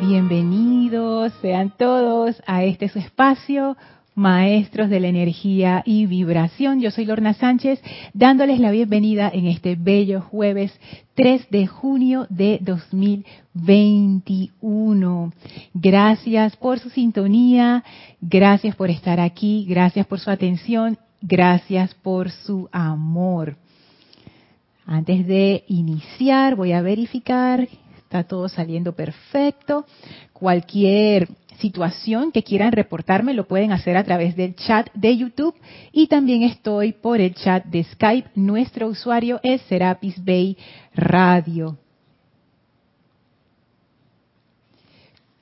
Bienvenidos sean todos a este su espacio, Maestros de la Energía y Vibración. Yo soy Lorna Sánchez, dándoles la bienvenida en este bello jueves 3 de junio de 2021. Gracias por su sintonía, gracias por estar aquí, gracias por su atención, gracias por su amor. Antes de iniciar, voy a verificar Está todo saliendo perfecto. Cualquier situación que quieran reportarme lo pueden hacer a través del chat de YouTube y también estoy por el chat de Skype. Nuestro usuario es Serapis Bay Radio.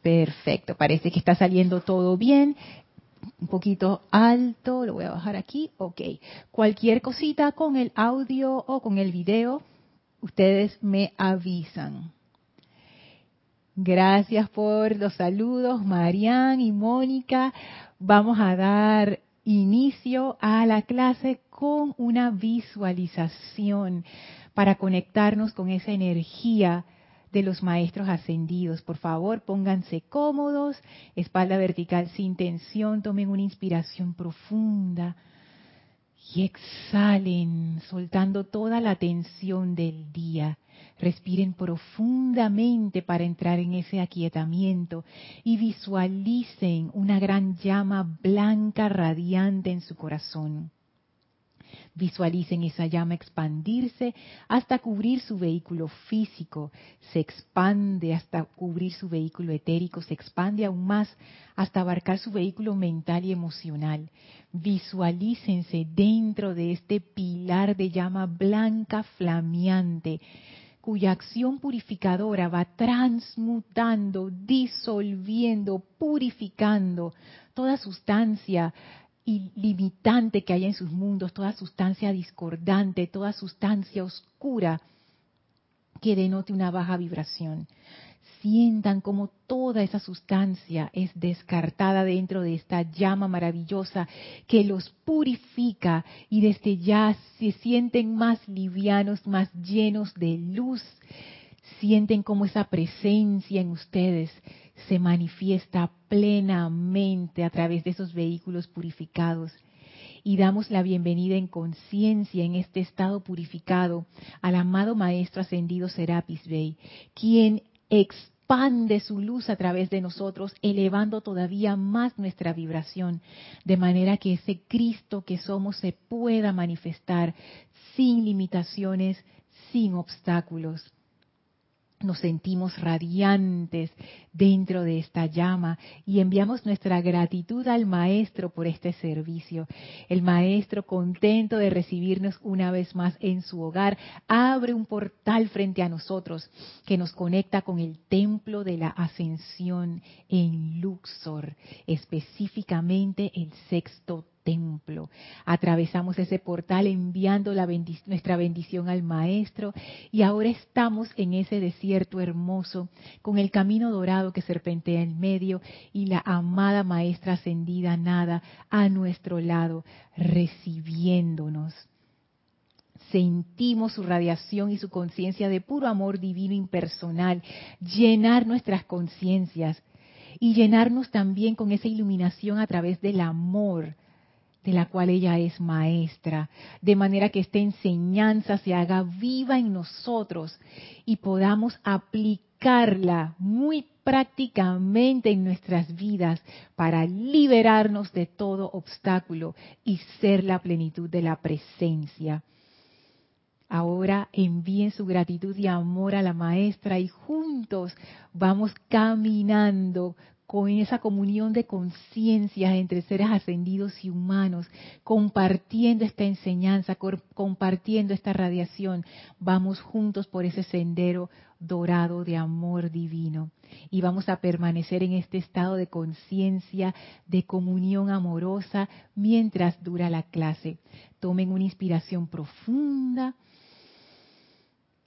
Perfecto, parece que está saliendo todo bien. Un poquito alto, lo voy a bajar aquí. Ok. Cualquier cosita con el audio o con el video, ustedes me avisan. Gracias por los saludos, Marian y Mónica. Vamos a dar inicio a la clase con una visualización para conectarnos con esa energía de los maestros ascendidos. Por favor, pónganse cómodos, espalda vertical sin tensión, tomen una inspiración profunda y exhalen, soltando toda la tensión del día. Respiren profundamente para entrar en ese aquietamiento y visualicen una gran llama blanca radiante en su corazón. Visualicen esa llama expandirse hasta cubrir su vehículo físico, se expande hasta cubrir su vehículo etérico, se expande aún más hasta abarcar su vehículo mental y emocional. Visualícense dentro de este pilar de llama blanca flameante cuya acción purificadora va transmutando, disolviendo, purificando toda sustancia ilimitante que hay en sus mundos, toda sustancia discordante, toda sustancia oscura que denote una baja vibración sientan como toda esa sustancia es descartada dentro de esta llama maravillosa que los purifica y desde ya se sienten más livianos, más llenos de luz. Sienten como esa presencia en ustedes se manifiesta plenamente a través de esos vehículos purificados y damos la bienvenida en conciencia en este estado purificado al amado Maestro Ascendido Serapis Bey, quien expande su luz a través de nosotros, elevando todavía más nuestra vibración, de manera que ese Cristo que somos se pueda manifestar sin limitaciones, sin obstáculos nos sentimos radiantes dentro de esta llama y enviamos nuestra gratitud al Maestro por este servicio. El Maestro, contento de recibirnos una vez más en su hogar, abre un portal frente a nosotros que nos conecta con el templo de la ascensión en Luxor, específicamente el sexto templo. Atravesamos ese portal enviando nuestra bendición al Maestro y ahora estamos en ese desierto hermoso con el camino dorado que serpentea en medio y la amada Maestra ascendida nada a nuestro lado recibiéndonos sentimos su radiación y su conciencia de puro amor divino impersonal, llenar nuestras conciencias y llenarnos también con esa iluminación a través del amor, de la cual ella es maestra, de manera que esta enseñanza se haga viva en nosotros y podamos aplicarla muy prácticamente en nuestras vidas para liberarnos de todo obstáculo y ser la plenitud de la presencia. Ahora envíen su gratitud y amor a la maestra y juntos vamos caminando con esa comunión de conciencia entre seres ascendidos y humanos, compartiendo esta enseñanza, compartiendo esta radiación, vamos juntos por ese sendero dorado de amor divino. Y vamos a permanecer en este estado de conciencia, de comunión amorosa, mientras dura la clase. Tomen una inspiración profunda,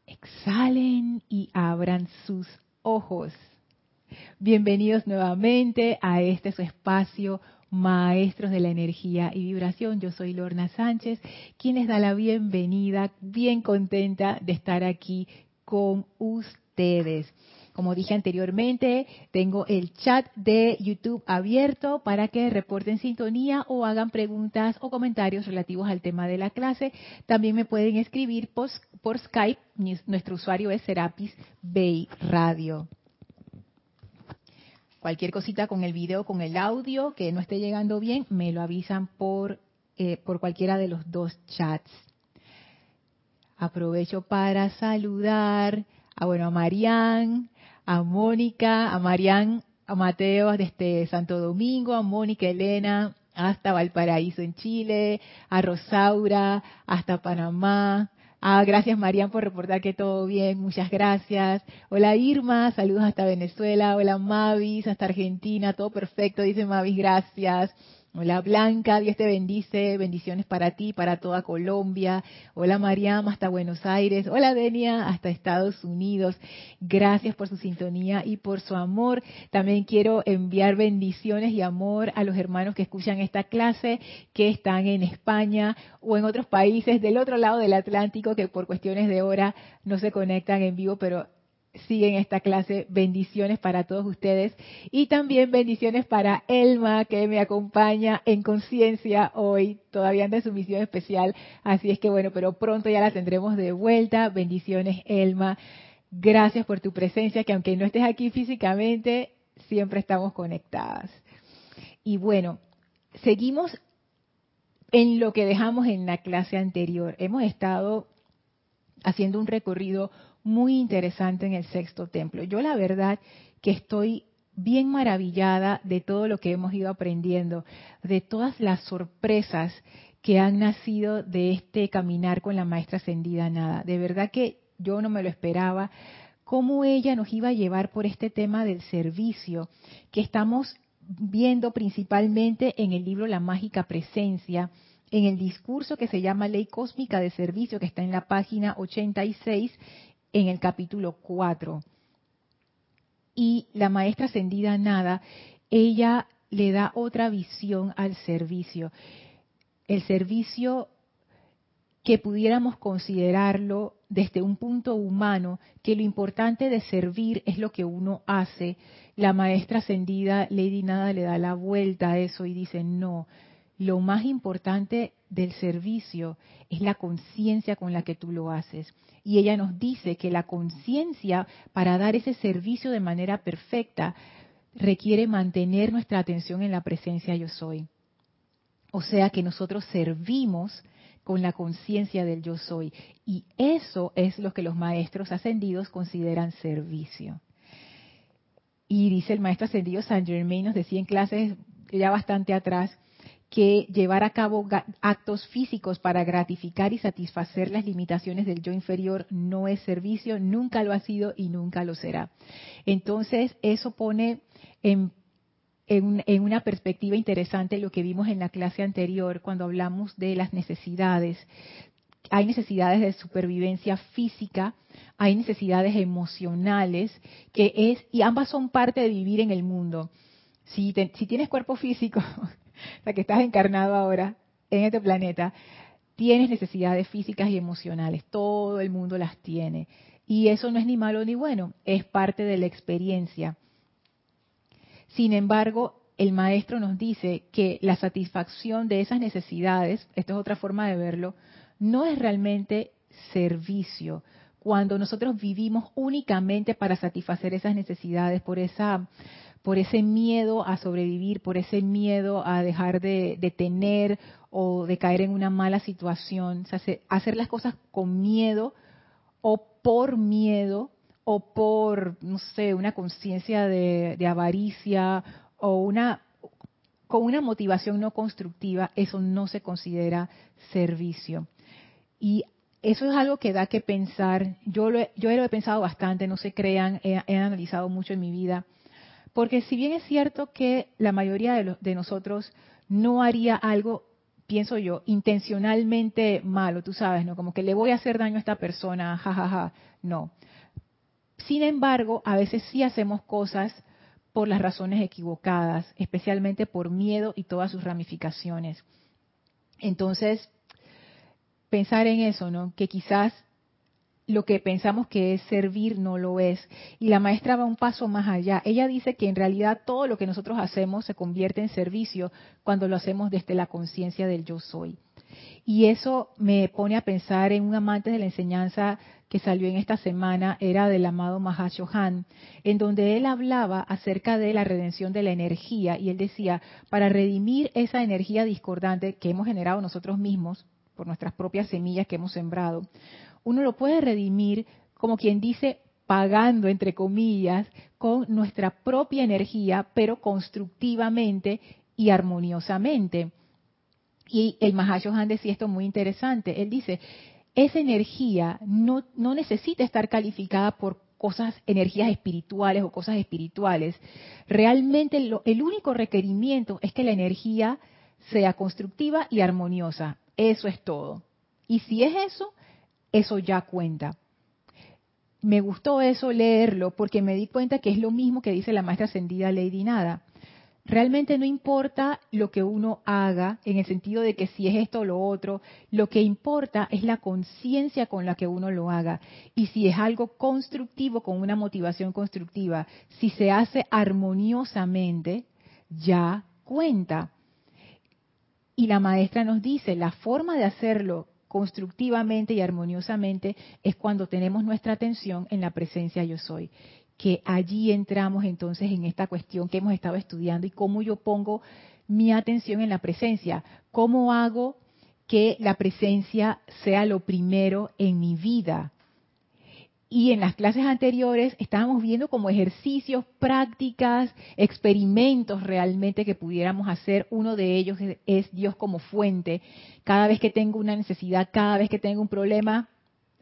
exhalen y abran sus ojos. Bienvenidos nuevamente a este su espacio, Maestros de la Energía y Vibración. Yo soy Lorna Sánchez, quien les da la bienvenida, bien contenta de estar aquí con ustedes. Como dije anteriormente, tengo el chat de YouTube abierto para que reporten sintonía o hagan preguntas o comentarios relativos al tema de la clase. También me pueden escribir por, por Skype. Nuestro usuario es Serapis Bay Radio cualquier cosita con el video, con el audio que no esté llegando bien, me lo avisan por, eh, por cualquiera de los dos chats. Aprovecho para saludar a, bueno, a Marián, a Mónica, a Marián, a Mateo desde Santo Domingo, a Mónica Elena hasta Valparaíso en Chile, a Rosaura hasta Panamá, Ah, gracias Marian por reportar que todo bien, muchas gracias. Hola Irma, saludos hasta Venezuela. Hola Mavis, hasta Argentina, todo perfecto, dice Mavis, gracias. Hola Blanca, Dios te bendice, bendiciones para ti, para toda Colombia. Hola Mariam, hasta Buenos Aires. Hola Denia, hasta Estados Unidos. Gracias por su sintonía y por su amor. También quiero enviar bendiciones y amor a los hermanos que escuchan esta clase, que están en España o en otros países del otro lado del Atlántico, que por cuestiones de hora no se conectan en vivo, pero siguen esta clase. Bendiciones para todos ustedes y también bendiciones para Elma que me acompaña en conciencia hoy, todavía anda en su misión especial. Así es que bueno, pero pronto ya la tendremos de vuelta. Bendiciones Elma. Gracias por tu presencia, que aunque no estés aquí físicamente, siempre estamos conectadas. Y bueno, seguimos en lo que dejamos en la clase anterior. Hemos estado haciendo un recorrido muy interesante en el sexto templo. Yo la verdad que estoy bien maravillada de todo lo que hemos ido aprendiendo, de todas las sorpresas que han nacido de este caminar con la maestra ascendida nada. De verdad que yo no me lo esperaba, cómo ella nos iba a llevar por este tema del servicio que estamos viendo principalmente en el libro La Mágica Presencia, en el discurso que se llama Ley Cósmica de Servicio, que está en la página 86, en el capítulo 4. Y la maestra ascendida Nada, ella le da otra visión al servicio. El servicio que pudiéramos considerarlo desde un punto humano, que lo importante de servir es lo que uno hace. La maestra ascendida Lady Nada le da la vuelta a eso y dice, no, lo más importante del servicio es la conciencia con la que tú lo haces. Y ella nos dice que la conciencia para dar ese servicio de manera perfecta requiere mantener nuestra atención en la presencia yo soy. O sea que nosotros servimos con la conciencia del yo soy. Y eso es lo que los maestros ascendidos consideran servicio. Y dice el maestro ascendido San Germain, nos decía en clases ya bastante atrás, que llevar a cabo actos físicos para gratificar y satisfacer las limitaciones del yo inferior no es servicio, nunca lo ha sido y nunca lo será. Entonces, eso pone en, una perspectiva interesante lo que vimos en la clase anterior cuando hablamos de las necesidades. Hay necesidades de supervivencia física, hay necesidades emocionales, que es, y ambas son parte de vivir en el mundo. Si tienes cuerpo físico, o sea, que estás encarnado ahora en este planeta, tienes necesidades físicas y emocionales. Todo el mundo las tiene. Y eso no es ni malo ni bueno, es parte de la experiencia. Sin embargo, el maestro nos dice que la satisfacción de esas necesidades, esto es otra forma de verlo, no es realmente servicio. Cuando nosotros vivimos únicamente para satisfacer esas necesidades por esa por ese miedo a sobrevivir, por ese miedo a dejar de, tener o de caer en una mala situación, hacer las cosas con miedo o por miedo o por, no sé, una conciencia de, avaricia o una con una motivación no constructiva, eso no se considera servicio. Y eso es algo que da que pensar. Yo lo he, yo lo he pensado bastante, no se crean, he analizado mucho en mi vida. Porque si bien es cierto que la mayoría de, nosotros no haría algo, pienso yo, intencionalmente malo, tú sabes, ¿no? Como que le voy a hacer daño a esta persona, jajaja, ja, ja. no. Sin embargo, a veces sí hacemos cosas por las razones equivocadas, especialmente por miedo y todas sus ramificaciones. Entonces, pensar en eso, ¿no? Que quizás lo que pensamos que es servir no lo es. Y la maestra va un paso más allá. Ella dice que en realidad todo lo que nosotros hacemos se convierte en servicio cuando lo hacemos desde la conciencia del yo soy. Y eso me pone a pensar en un amante de la enseñanza que salió en esta semana, era del amado Mahashohan, en donde él hablaba acerca de la redención de la energía y él decía, para redimir esa energía discordante que hemos generado nosotros mismos por nuestras propias semillas que hemos sembrado, uno lo puede redimir como quien dice pagando entre comillas con nuestra propia energía, pero constructivamente y armoniosamente. Y el Mahashohan decía esto muy interesante. Él dice, esa energía no, no necesita estar calificada por cosas, energías espirituales o cosas espirituales. Realmente el único requerimiento es que la energía sea constructiva y armoniosa. Eso es todo. Y si es eso, eso ya cuenta. Me gustó eso leerlo porque me di cuenta que es lo mismo que dice la maestra ascendida Lady Nada. Realmente no importa lo que uno haga en el sentido de que si es esto o lo otro, lo que importa es la conciencia con la que uno lo haga. Y si es algo constructivo, con una motivación constructiva, si se hace armoniosamente, ya cuenta. Y la maestra nos dice, la forma de hacerlo constructivamente y armoniosamente es cuando tenemos nuestra atención en la presencia yo soy. Que allí entramos entonces en esta cuestión que hemos estado estudiando y cómo yo pongo mi atención en la presencia. ¿Cómo hago que la presencia sea lo primero en mi vida? Y en las clases anteriores estábamos viendo como ejercicios, prácticas, experimentos realmente que pudiéramos hacer. Uno de ellos es Dios como fuente. Cada vez que tengo una necesidad, cada vez que tengo un problema,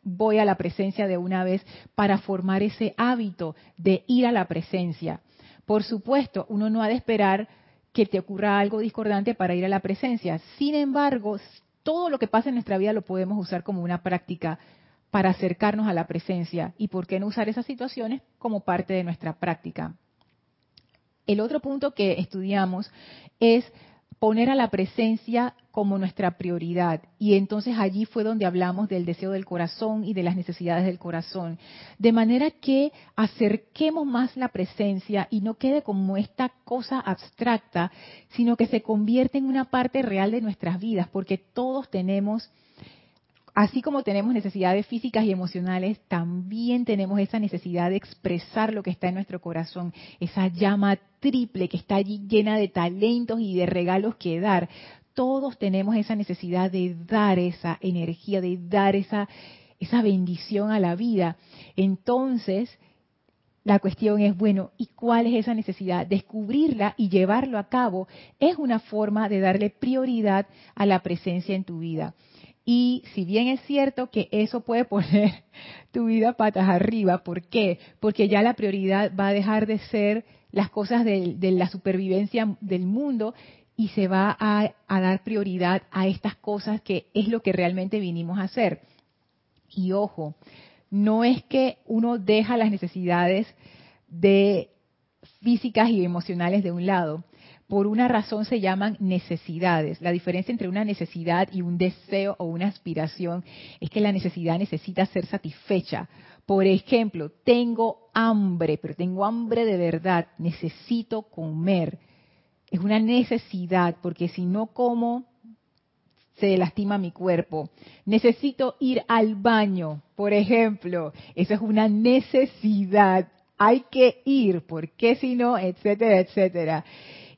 voy a la presencia de una vez para formar ese hábito de ir a la presencia. Por supuesto, uno no ha de esperar que te ocurra algo discordante para ir a la presencia. Sin embargo, todo lo que pasa en nuestra vida lo podemos usar como una práctica para acercarnos a la presencia y por qué no usar esas situaciones como parte de nuestra práctica. El otro punto que estudiamos es poner a la presencia como nuestra prioridad. Y entonces allí fue donde hablamos del deseo del corazón y de las necesidades del corazón. De manera que acerquemos más la presencia y no quede como esta cosa abstracta, sino que se convierte en una parte real de nuestras vidas, porque todos tenemos así como tenemos necesidades físicas y emocionales, también tenemos esa necesidad de expresar lo que está en nuestro corazón, esa llama triple que está allí llena de talentos y de regalos que dar. Todos tenemos esa necesidad de dar esa energía, de dar esa, esa bendición a la vida. Entonces, la cuestión es, bueno, ¿y cuál es esa necesidad? Descubrirla y llevarlo a cabo es una forma de darle prioridad a la presencia en tu vida. Y si bien es cierto que eso puede poner tu vida patas arriba, ¿por qué? Porque ya la prioridad va a dejar de ser las cosas de, la supervivencia del mundo y se va a, a, dar prioridad a estas cosas que es lo que realmente vinimos a hacer. Y ojo, no es que uno deja las necesidades de físicas y emocionales de un lado, por una razón se llaman necesidades. La diferencia entre una necesidad y un deseo o una aspiración es que la necesidad necesita ser satisfecha. Por ejemplo, tengo hambre, pero tengo hambre de verdad, necesito comer. Es una necesidad, porque si no como, se lastima mi cuerpo. Necesito ir al baño, por ejemplo. Eso es una necesidad. Hay que ir, porque si no, etcétera, etcétera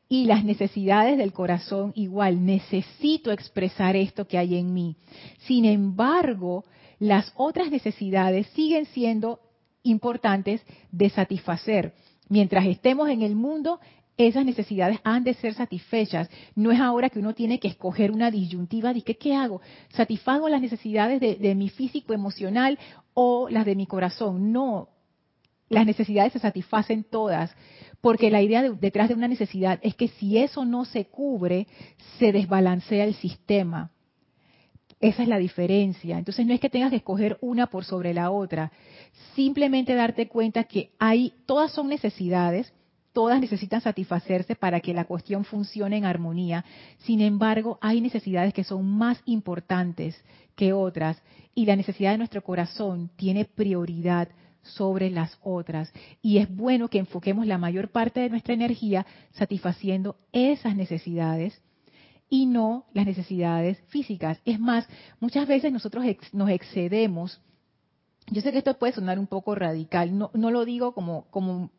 y las necesidades del corazón igual. Necesito expresar esto que hay en mí. Sin embargo, las otras necesidades siguen siendo importantes de satisfacer. Mientras estemos en el mundo, esas necesidades han de ser satisfechas. No es ahora que uno tiene que escoger una disyuntiva de ¿qué hago? ¿Satisfago las necesidades de, de mi físico emocional o las de mi corazón? No, las necesidades se satisfacen todas. Porque la idea detrás de una necesidad es que si eso no se cubre, se desbalancea el sistema. Esa es la diferencia. Entonces no es que tengas que escoger una por sobre la otra. Simplemente darte cuenta que hay, todas son necesidades, todas necesitan satisfacerse para que la cuestión funcione en armonía. Sin embargo, hay necesidades que son más importantes que otras y la necesidad de nuestro corazón tiene prioridad sobre las otras. Y es bueno que enfoquemos la mayor parte de nuestra energía satisfaciendo esas necesidades y no las necesidades físicas. Es más, muchas veces nosotros nos excedemos. Yo sé que esto puede sonar un poco radical, no, no lo digo como, como,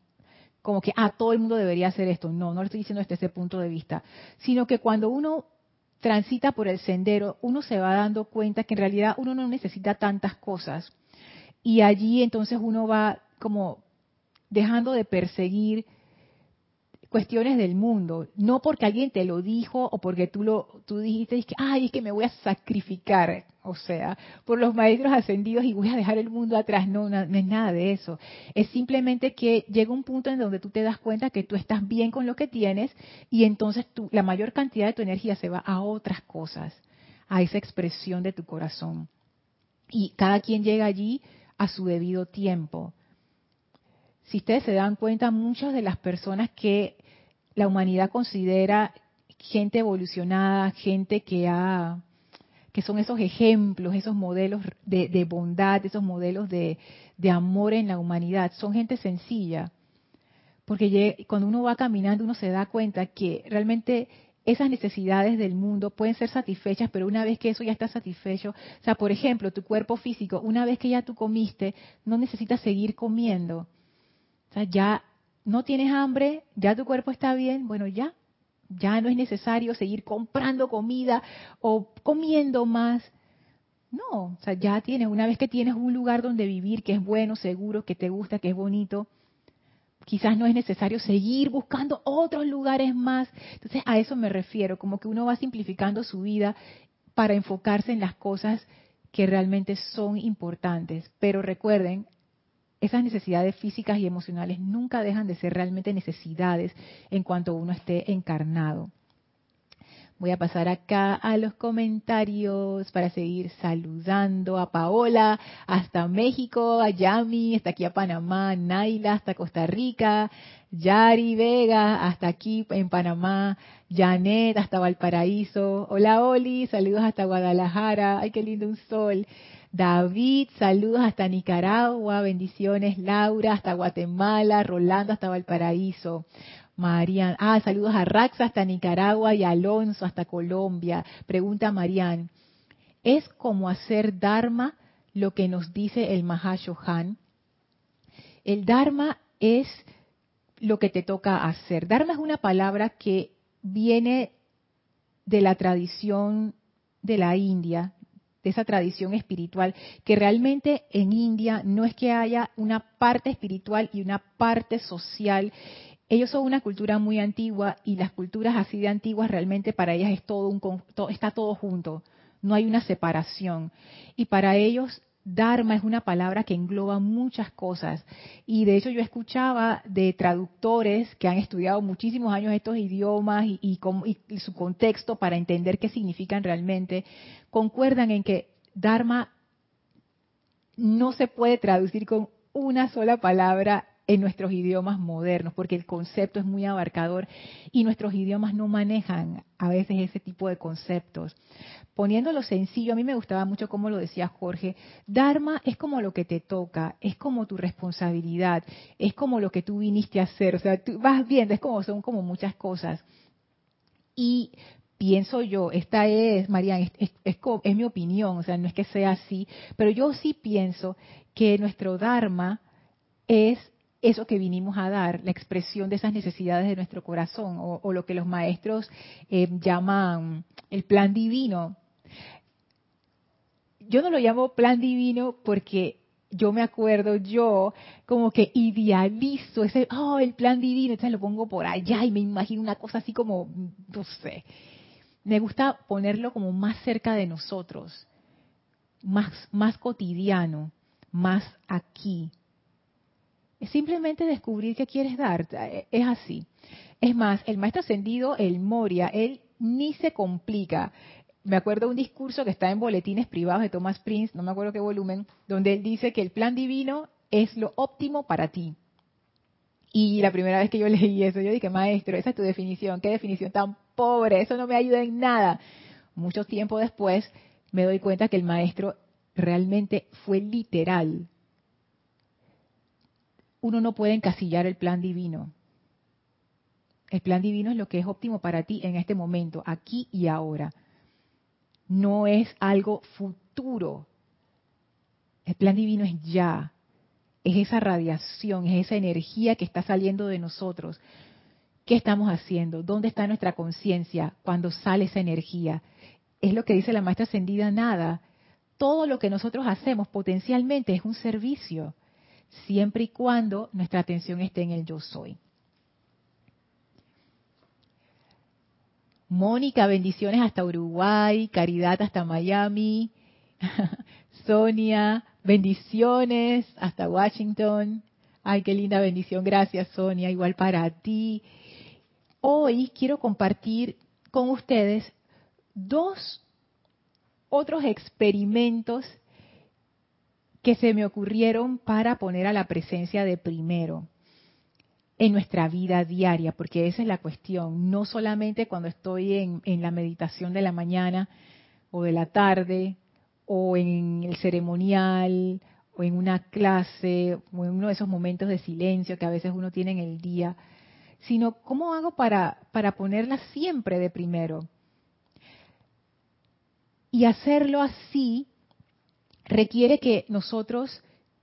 como que a ah, todo el mundo debería hacer esto, no, no lo estoy diciendo desde ese punto de vista, sino que cuando uno transita por el sendero, uno se va dando cuenta que en realidad uno no necesita tantas cosas. Y allí entonces uno va como dejando de perseguir cuestiones del mundo, no porque alguien te lo dijo o porque tú lo tú dijiste que ay, es que me voy a sacrificar, o sea, por los maestros ascendidos y voy a dejar el mundo atrás, no, no, es nada de eso. Es simplemente que llega un punto en donde tú te das cuenta que tú estás bien con lo que tienes y entonces tú, la mayor cantidad de tu energía se va a otras cosas, a esa expresión de tu corazón. Y cada quien llega allí a su debido tiempo si ustedes se dan cuenta, muchas de las personas que la humanidad considera gente evolucionada, gente que ha que son esos ejemplos, esos modelos de, bondad, esos modelos de, amor en la humanidad, son gente sencilla. Porque cuando uno va caminando uno se da cuenta que realmente esas necesidades del mundo pueden ser satisfechas, pero una vez que eso ya está satisfecho, o sea, por ejemplo, tu cuerpo físico, una vez que ya tú comiste, no necesitas seguir comiendo. O sea, ya no tienes hambre, ya tu cuerpo está bien, bueno, ya, ya no es necesario seguir comprando comida o comiendo más. No, o sea, ya tienes, una vez que tienes un lugar donde vivir que es bueno, seguro, que te gusta, que es bonito, quizás no es necesario seguir buscando otros lugares más. Entonces, a eso me refiero, como que uno va simplificando su vida para enfocarse en las cosas que realmente son importantes. Pero recuerden, esas necesidades físicas y emocionales nunca dejan de ser realmente necesidades en cuanto uno esté encarnado. Voy a pasar acá a los comentarios para seguir saludando a Paola hasta México, a Yami, hasta aquí a Panamá, Naila hasta Costa Rica, Yari Vega hasta aquí en Panamá, Janet hasta Valparaíso, hola Oli, saludos hasta Guadalajara, ay qué lindo un sol. David, saludos hasta Nicaragua, bendiciones. Laura, hasta Guatemala, Rolando, hasta Valparaíso. Marian, ah, saludos a Raxa hasta Nicaragua y Alonso hasta Colombia. Pregunta Marian, ¿es como hacer Dharma lo que nos dice el Mahashohan? El Dharma es lo que te toca hacer. Dharma es una palabra que viene de la tradición de la India, de esa tradición espiritual, que realmente en India no es que haya una parte espiritual y una parte social. Ellos son una cultura muy antigua y las culturas así de antiguas realmente para ellas es todo un está todo junto, no hay una separación. Y para ellos Dharma es una palabra que engloba muchas cosas. Y de hecho yo escuchaba de traductores que han estudiado muchísimos años estos idiomas y, su contexto para entender qué significan realmente, concuerdan en que Dharma no se puede traducir con una sola palabra en nuestros idiomas modernos, porque el concepto es muy abarcador y nuestros idiomas no manejan a veces ese tipo de conceptos. Poniéndolo sencillo, a mí me gustaba mucho como lo decía Jorge, Dharma es como lo que te toca, es como tu responsabilidad, es como lo que tú viniste a hacer, o sea, tú vas viendo, es como son como muchas cosas. Y pienso yo, esta es, Marian, es, es, mi opinión, o sea, no es que sea así, pero yo sí pienso que nuestro Dharma es eso que vinimos a dar, la expresión de esas necesidades de nuestro corazón, o, lo que los maestros eh, llaman el plan divino. Yo no lo llamo plan divino porque yo me acuerdo, yo como que idealizo ese, oh, el plan divino, entonces lo pongo por allá y me imagino una cosa así como, no sé, me gusta ponerlo como más cerca de nosotros, más, más cotidiano, más aquí, simplemente descubrir qué quieres dar. Es así. Es más, el maestro ascendido, el Moria, él ni se complica. Me acuerdo un discurso que está en boletines privados de Thomas Prince, no me acuerdo qué volumen, donde él dice que el plan divino es lo óptimo para ti. Y la primera vez que yo leí eso, yo dije, maestro, esa es tu definición, qué definición tan pobre, eso no me ayuda en nada. Mucho tiempo después me doy cuenta que el maestro realmente fue literal. Uno no puede encasillar el plan divino. El plan divino es lo que es óptimo para ti en este momento, aquí y ahora. No es algo futuro. El plan divino es ya. Es esa radiación, es esa energía que está saliendo de nosotros. ¿Qué estamos haciendo? ¿Dónde está nuestra conciencia cuando sale esa energía? Es lo que dice la maestra ascendida, nada. Todo lo que nosotros hacemos potencialmente es un servicio, siempre y cuando nuestra atención esté en el yo soy. Mónica, bendiciones hasta Uruguay, Caridad hasta Miami, Sonia, bendiciones hasta Washington. Ay, qué linda bendición, gracias Sonia, igual para ti. Hoy quiero compartir con ustedes dos otros experimentos que se me ocurrieron para poner a la presencia de primero en nuestra vida diaria, porque esa es la cuestión, no solamente cuando estoy en, la meditación de la mañana o de la tarde, o en el ceremonial, o en una clase, o en uno de esos momentos de silencio que a veces uno tiene en el día, sino cómo hago para, para ponerla siempre de primero. Y hacerlo así requiere que nosotros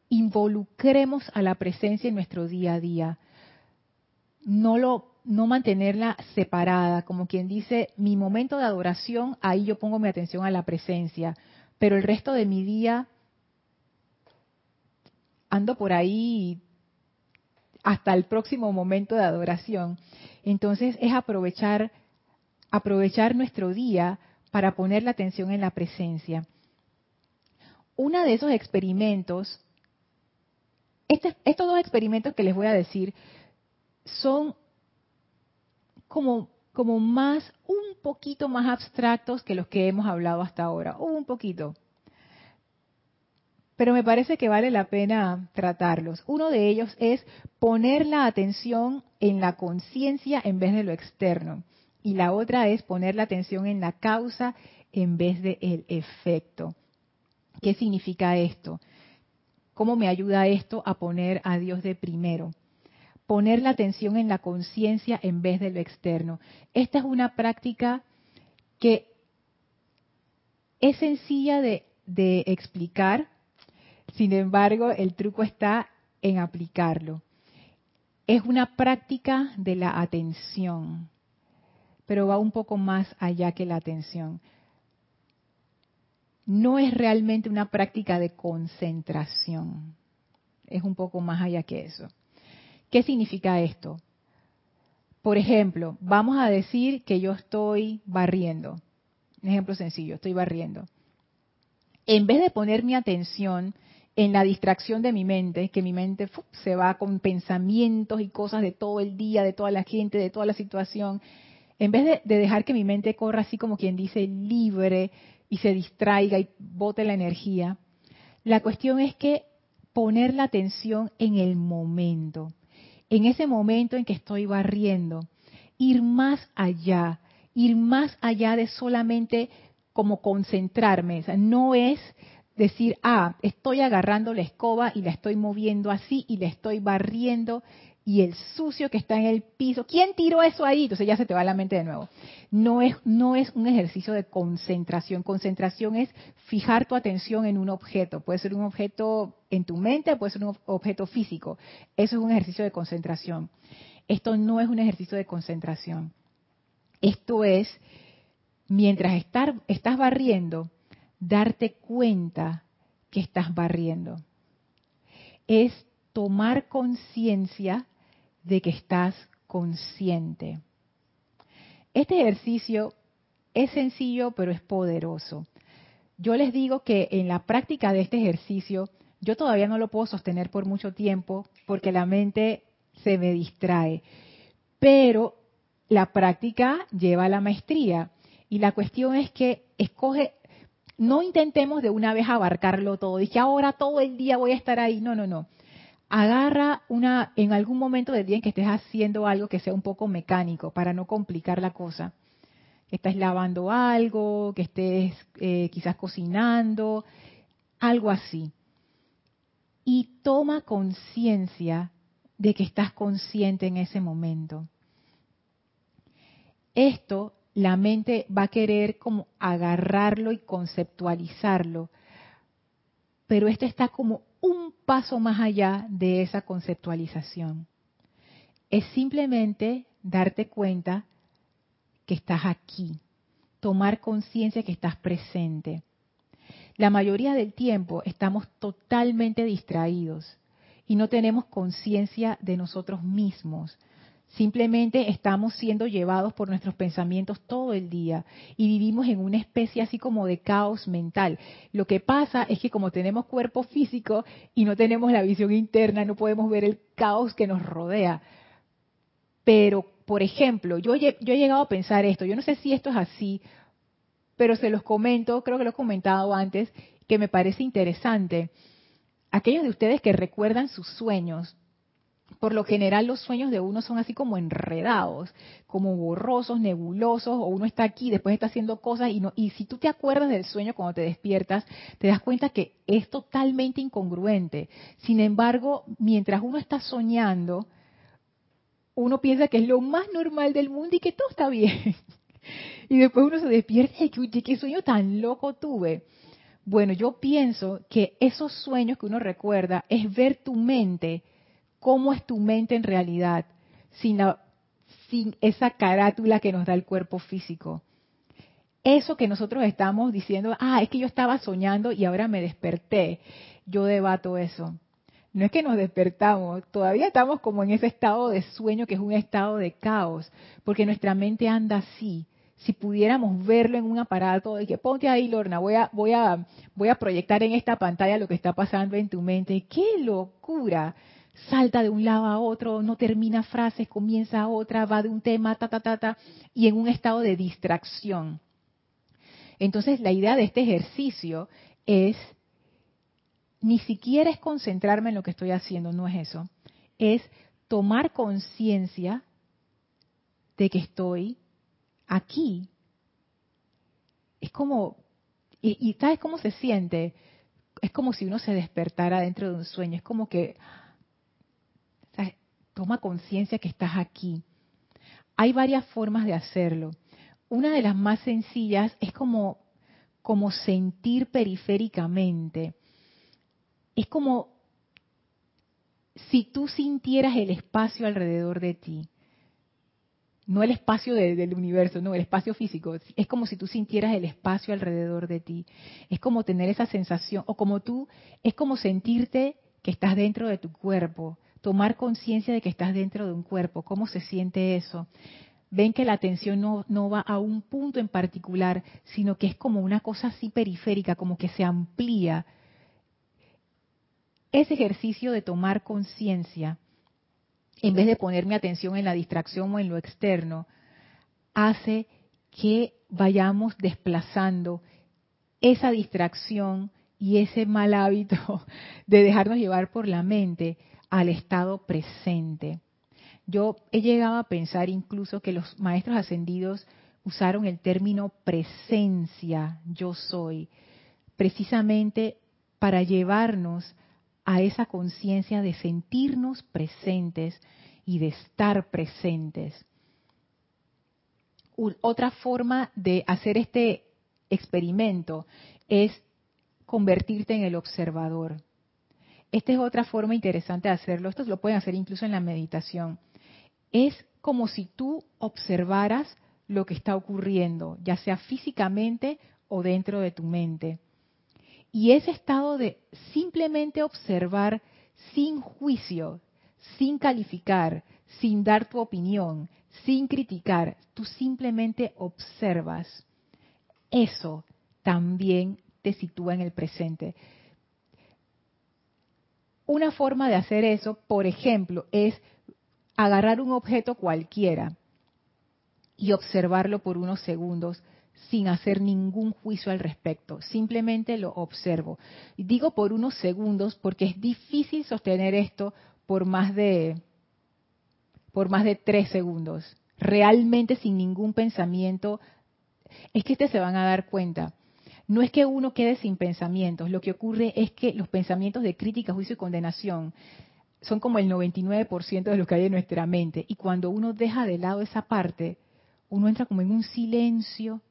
involucremos a la presencia en nuestro día a día no lo no mantenerla separada, como quien dice, mi momento de adoración, ahí yo pongo mi atención a la presencia, pero el resto de mi día ando por ahí hasta el próximo momento de adoración. Entonces es aprovechar aprovechar nuestro día para poner la atención en la presencia. Uno de esos experimentos, este, estos dos experimentos que les voy a decir, son como, como más, un poquito más abstractos que los que hemos hablado hasta ahora, un poquito. Pero me parece que vale la pena tratarlos. Uno de ellos es poner la atención en la conciencia en vez de lo externo. Y la otra es poner la atención en la causa en vez del el efecto. ¿Qué significa esto? ¿Cómo me ayuda esto a poner a Dios de primero? poner la atención en la conciencia en vez de lo externo. Esta es una práctica que es sencilla de, de explicar, sin embargo el truco está en aplicarlo. Es una práctica de la atención, pero va un poco más allá que la atención. No es realmente una práctica de concentración, es un poco más allá que eso. ¿Qué significa esto? Por ejemplo, vamos a decir que yo estoy barriendo. Un ejemplo sencillo, estoy barriendo. En vez de poner mi atención en la distracción de mi mente, que mi mente se va con pensamientos y cosas de todo el día, de toda la gente, de toda la situación, en vez de, de dejar que mi mente corra así como quien dice libre y se distraiga y bote la energía, la cuestión es que poner la atención en el momento en ese momento en que estoy barriendo, ir más allá, ir más allá de solamente como concentrarme. no es decir, ah, estoy agarrando la escoba y la estoy moviendo así y la estoy barriendo y el sucio que está en el piso, ¿quién tiró eso ahí? Entonces ya se te va la mente de nuevo. No es, no es un ejercicio de concentración. Concentración es fijar tu atención en un objeto. Puede ser un objeto en tu mente, puede ser un objeto físico. Eso es un ejercicio de concentración. Esto no es un ejercicio de concentración. Esto es, mientras estar, estás barriendo, darte cuenta que estás barriendo. Es tomar conciencia de que estás consciente. Este ejercicio es sencillo, pero es poderoso. Yo les digo que en la práctica de este ejercicio, yo todavía no lo puedo sostener por mucho tiempo porque la mente se me distrae. Pero la práctica lleva a la maestría. Y la cuestión es que escoge, no intentemos de una vez abarcarlo todo. Dije, ahora todo el día voy a estar ahí. No, no, no agarra una, en algún momento del día en que estés haciendo algo que sea un poco mecánico para no complicar la cosa. Que estés lavando algo, que estés eh, quizás cocinando, algo así. Y toma conciencia de que estás consciente en ese momento. Esto la mente va a querer como agarrarlo y conceptualizarlo, pero esto está como un paso más allá de esa conceptualización. Es simplemente darte cuenta que estás aquí, tomar conciencia que estás presente. La mayoría del tiempo estamos totalmente distraídos y no tenemos conciencia de nosotros mismos. Simplemente estamos siendo llevados por nuestros pensamientos todo el día y vivimos en una especie así como de caos mental. Lo que pasa es que como tenemos cuerpo físico y no tenemos la visión interna, no podemos ver el caos que nos rodea. Pero, por ejemplo, yo, he llegado a pensar esto, yo no sé si esto es así, pero se los comento, creo que lo he comentado antes, que me parece interesante. Aquellos de ustedes que recuerdan sus sueños, por lo general los sueños de uno son así como enredados, como borrosos, nebulosos, o uno está aquí, después está haciendo cosas y no y si tú te acuerdas del sueño cuando te despiertas, te das cuenta que es totalmente incongruente. Sin embargo, mientras uno está soñando, uno piensa que es lo más normal del mundo y que todo está bien. Y después uno se despierta y que, qué sueño tan loco tuve. Bueno, yo pienso que esos sueños que uno recuerda es ver tu mente cómo es tu mente en realidad, sin, sin esa carátula que nos da el cuerpo físico. Eso que nosotros estamos diciendo, ah, es que yo estaba soñando y ahora me desperté. Yo debato eso. No es que nos despertamos, todavía estamos como en ese estado de sueño que es un estado de caos, porque nuestra mente anda así. Si pudiéramos verlo en un aparato, de que ponte ahí, Lorna, voy a, voy a, voy a proyectar en esta pantalla lo que está pasando en tu mente. ¡Qué locura! Salta de un lado a otro, no termina frases, comienza otra, va de un tema, ta, ta, ta, ta, y en un estado de distracción. Entonces, la idea de este ejercicio es, ni siquiera es concentrarme en lo que estoy haciendo, no es eso, es tomar conciencia de que estoy aquí. Es como, y, y, ¿sabes cómo se siente? Es como si uno se despertara dentro de un sueño, es como que toma conciencia que estás aquí. Hay varias formas de hacerlo. Una de las más sencillas es como, como sentir periféricamente. Es como si tú sintieras el espacio alrededor de ti. No el espacio del universo, no, el espacio físico. Es como si tú sintieras el espacio alrededor de ti. Es como tener esa sensación, o como tú, es como sentirte que estás dentro de tu cuerpo, tomar conciencia de que estás dentro de un cuerpo, cómo se siente eso. Ven que la atención no, va a un punto en particular, sino que es como una cosa así periférica, como que se amplía. Ese ejercicio de tomar conciencia, en vez de poner mi atención en la distracción o en lo externo, hace que vayamos desplazando esa distracción y ese mal hábito de dejarnos llevar por la mente al estado presente. Yo he llegado a pensar incluso que los maestros ascendidos usaron el término presencia, yo soy, precisamente para llevarnos a esa conciencia de sentirnos presentes y de estar presentes. Otra forma de hacer este experimento es convertirte en el observador. Esta es otra forma interesante de hacerlo. Esto lo pueden hacer incluso en la meditación. Es como si tú observaras lo que está ocurriendo, ya sea físicamente o dentro de tu mente. Y ese estado de simplemente observar sin juicio, sin calificar, sin dar tu opinión, sin criticar, tú simplemente observas. Eso también te sitúa en el presente. Una forma de hacer eso, por ejemplo, es agarrar un objeto cualquiera y observarlo por unos segundos sin hacer ningún juicio al respecto. Simplemente lo observo. Digo por unos segundos porque es difícil sostener esto por más de por más de tres segundos. Realmente sin ningún pensamiento. Es que ustedes se van a dar cuenta. No es que uno quede sin pensamientos. Lo que ocurre es que los pensamientos de crítica, juicio y condenación son como el 99% de lo que hay en nuestra mente. Y cuando uno deja de lado esa parte, uno entra como en un silencio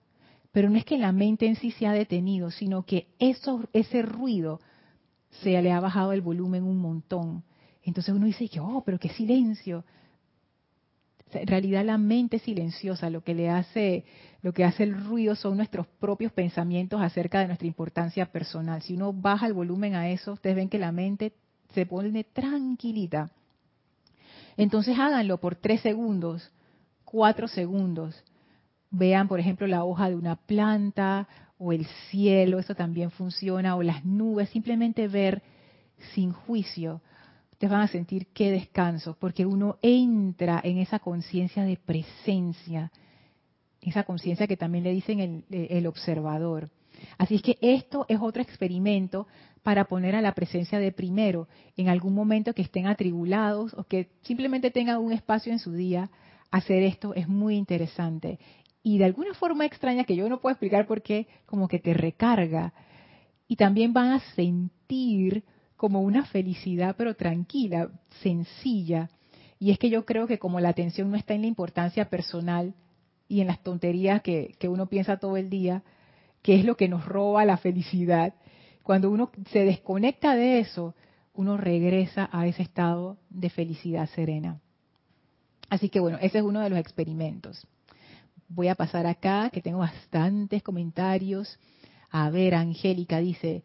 pero no es que la mente en sí se ha detenido, sino que eso, ese ruido se le ha bajado el volumen un montón. Entonces uno dice, oh, pero qué silencio. En realidad la mente silenciosa, lo que le hace, lo que hace el ruido son nuestros propios pensamientos acerca de nuestra importancia personal. Si uno baja el volumen a eso, ustedes ven que la mente se pone tranquilita. Entonces háganlo por tres segundos, cuatro segundos vean, por ejemplo, la hoja de una planta o el cielo, eso también funciona, o las nubes, simplemente ver sin juicio. Van a sentir qué descanso, porque uno entra en esa conciencia de presencia, esa conciencia que también le dicen el, el observador. Así es que esto es otro experimento para poner a la presencia de primero en algún momento que estén atribulados o que simplemente tengan un espacio en su día. Hacer esto es muy interesante y de alguna forma extraña que yo no puedo explicar por qué, como que te recarga. Y también van a sentir como una felicidad, pero tranquila, sencilla. Y es que yo creo que como la atención no está en la importancia personal y en las tonterías que, que uno piensa todo el día, que es lo que nos roba la felicidad, cuando uno se desconecta de eso, uno regresa a ese estado de felicidad serena. Así que bueno, ese es uno de los experimentos. Voy a pasar acá, que tengo bastantes comentarios. A ver, Angélica dice,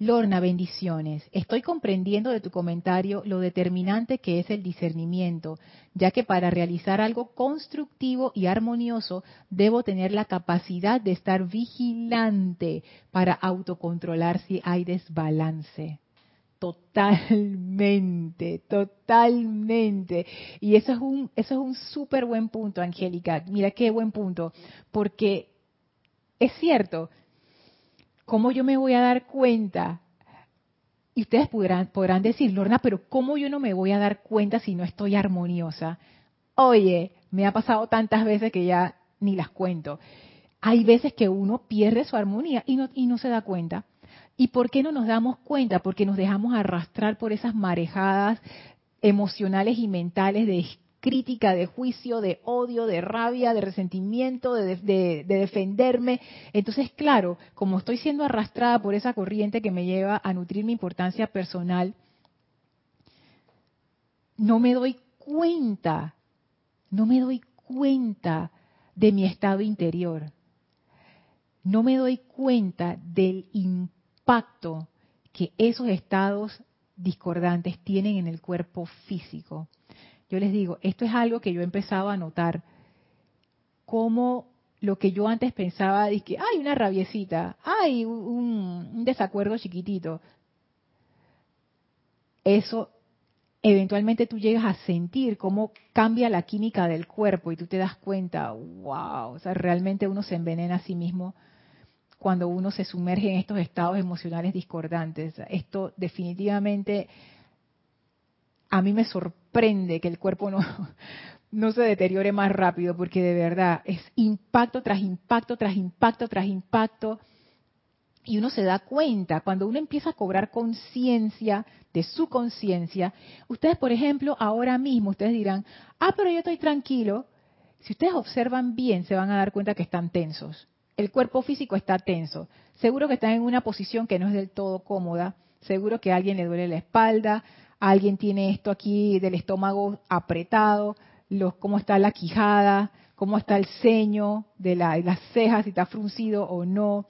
Lorna, bendiciones. Estoy comprendiendo de tu comentario lo determinante que es el discernimiento, ya que para realizar algo constructivo y armonioso debo tener la capacidad de estar vigilante para autocontrolar si hay desbalance. Totalmente, totalmente. Y eso es un, eso es un súper buen punto, Angélica. Mira qué buen punto. Porque es cierto, ¿cómo yo me voy a dar cuenta? Y ustedes podrán, podrán decir, Lorna, pero ¿cómo yo no me voy a dar cuenta si no estoy armoniosa? Oye, me ha pasado tantas veces que ya ni las cuento. Hay veces que uno pierde su armonía y no, y no se da cuenta. ¿Y por qué no nos damos cuenta? Porque nos dejamos arrastrar por esas marejadas emocionales y mentales de crítica, de juicio, de odio, de rabia, de resentimiento, de, defenderme. Entonces, claro, como estoy siendo arrastrada por esa corriente que me lleva a nutrir mi importancia personal, no me doy cuenta, no me doy cuenta de mi estado interior. No me doy cuenta del impacto impacto que esos estados discordantes tienen en el cuerpo físico. Yo les digo, esto es algo que yo he empezado a notar, como lo que yo antes pensaba, de que hay una rabiecita, hay un, un desacuerdo chiquitito, eso eventualmente tú llegas a sentir cómo cambia la química del cuerpo y tú te das cuenta, wow, o sea, realmente uno se envenena a sí mismo cuando uno se sumerge en estos estados emocionales discordantes. Esto definitivamente a mí me sorprende que el cuerpo no, no se deteriore más rápido, porque de verdad es impacto tras impacto, tras impacto, tras impacto. Y uno se da cuenta, cuando uno empieza a cobrar conciencia de su conciencia, ustedes, por ejemplo, ahora mismo, ustedes dirán, ah, pero yo estoy tranquilo. Si ustedes observan bien, se van a dar cuenta que están tensos el cuerpo físico está tenso. Seguro que está en una posición que no es del todo cómoda. Seguro que a alguien le duele la espalda, alguien tiene esto aquí del estómago apretado, cómo está la quijada, cómo está el ceño de, de las cejas, si está fruncido o no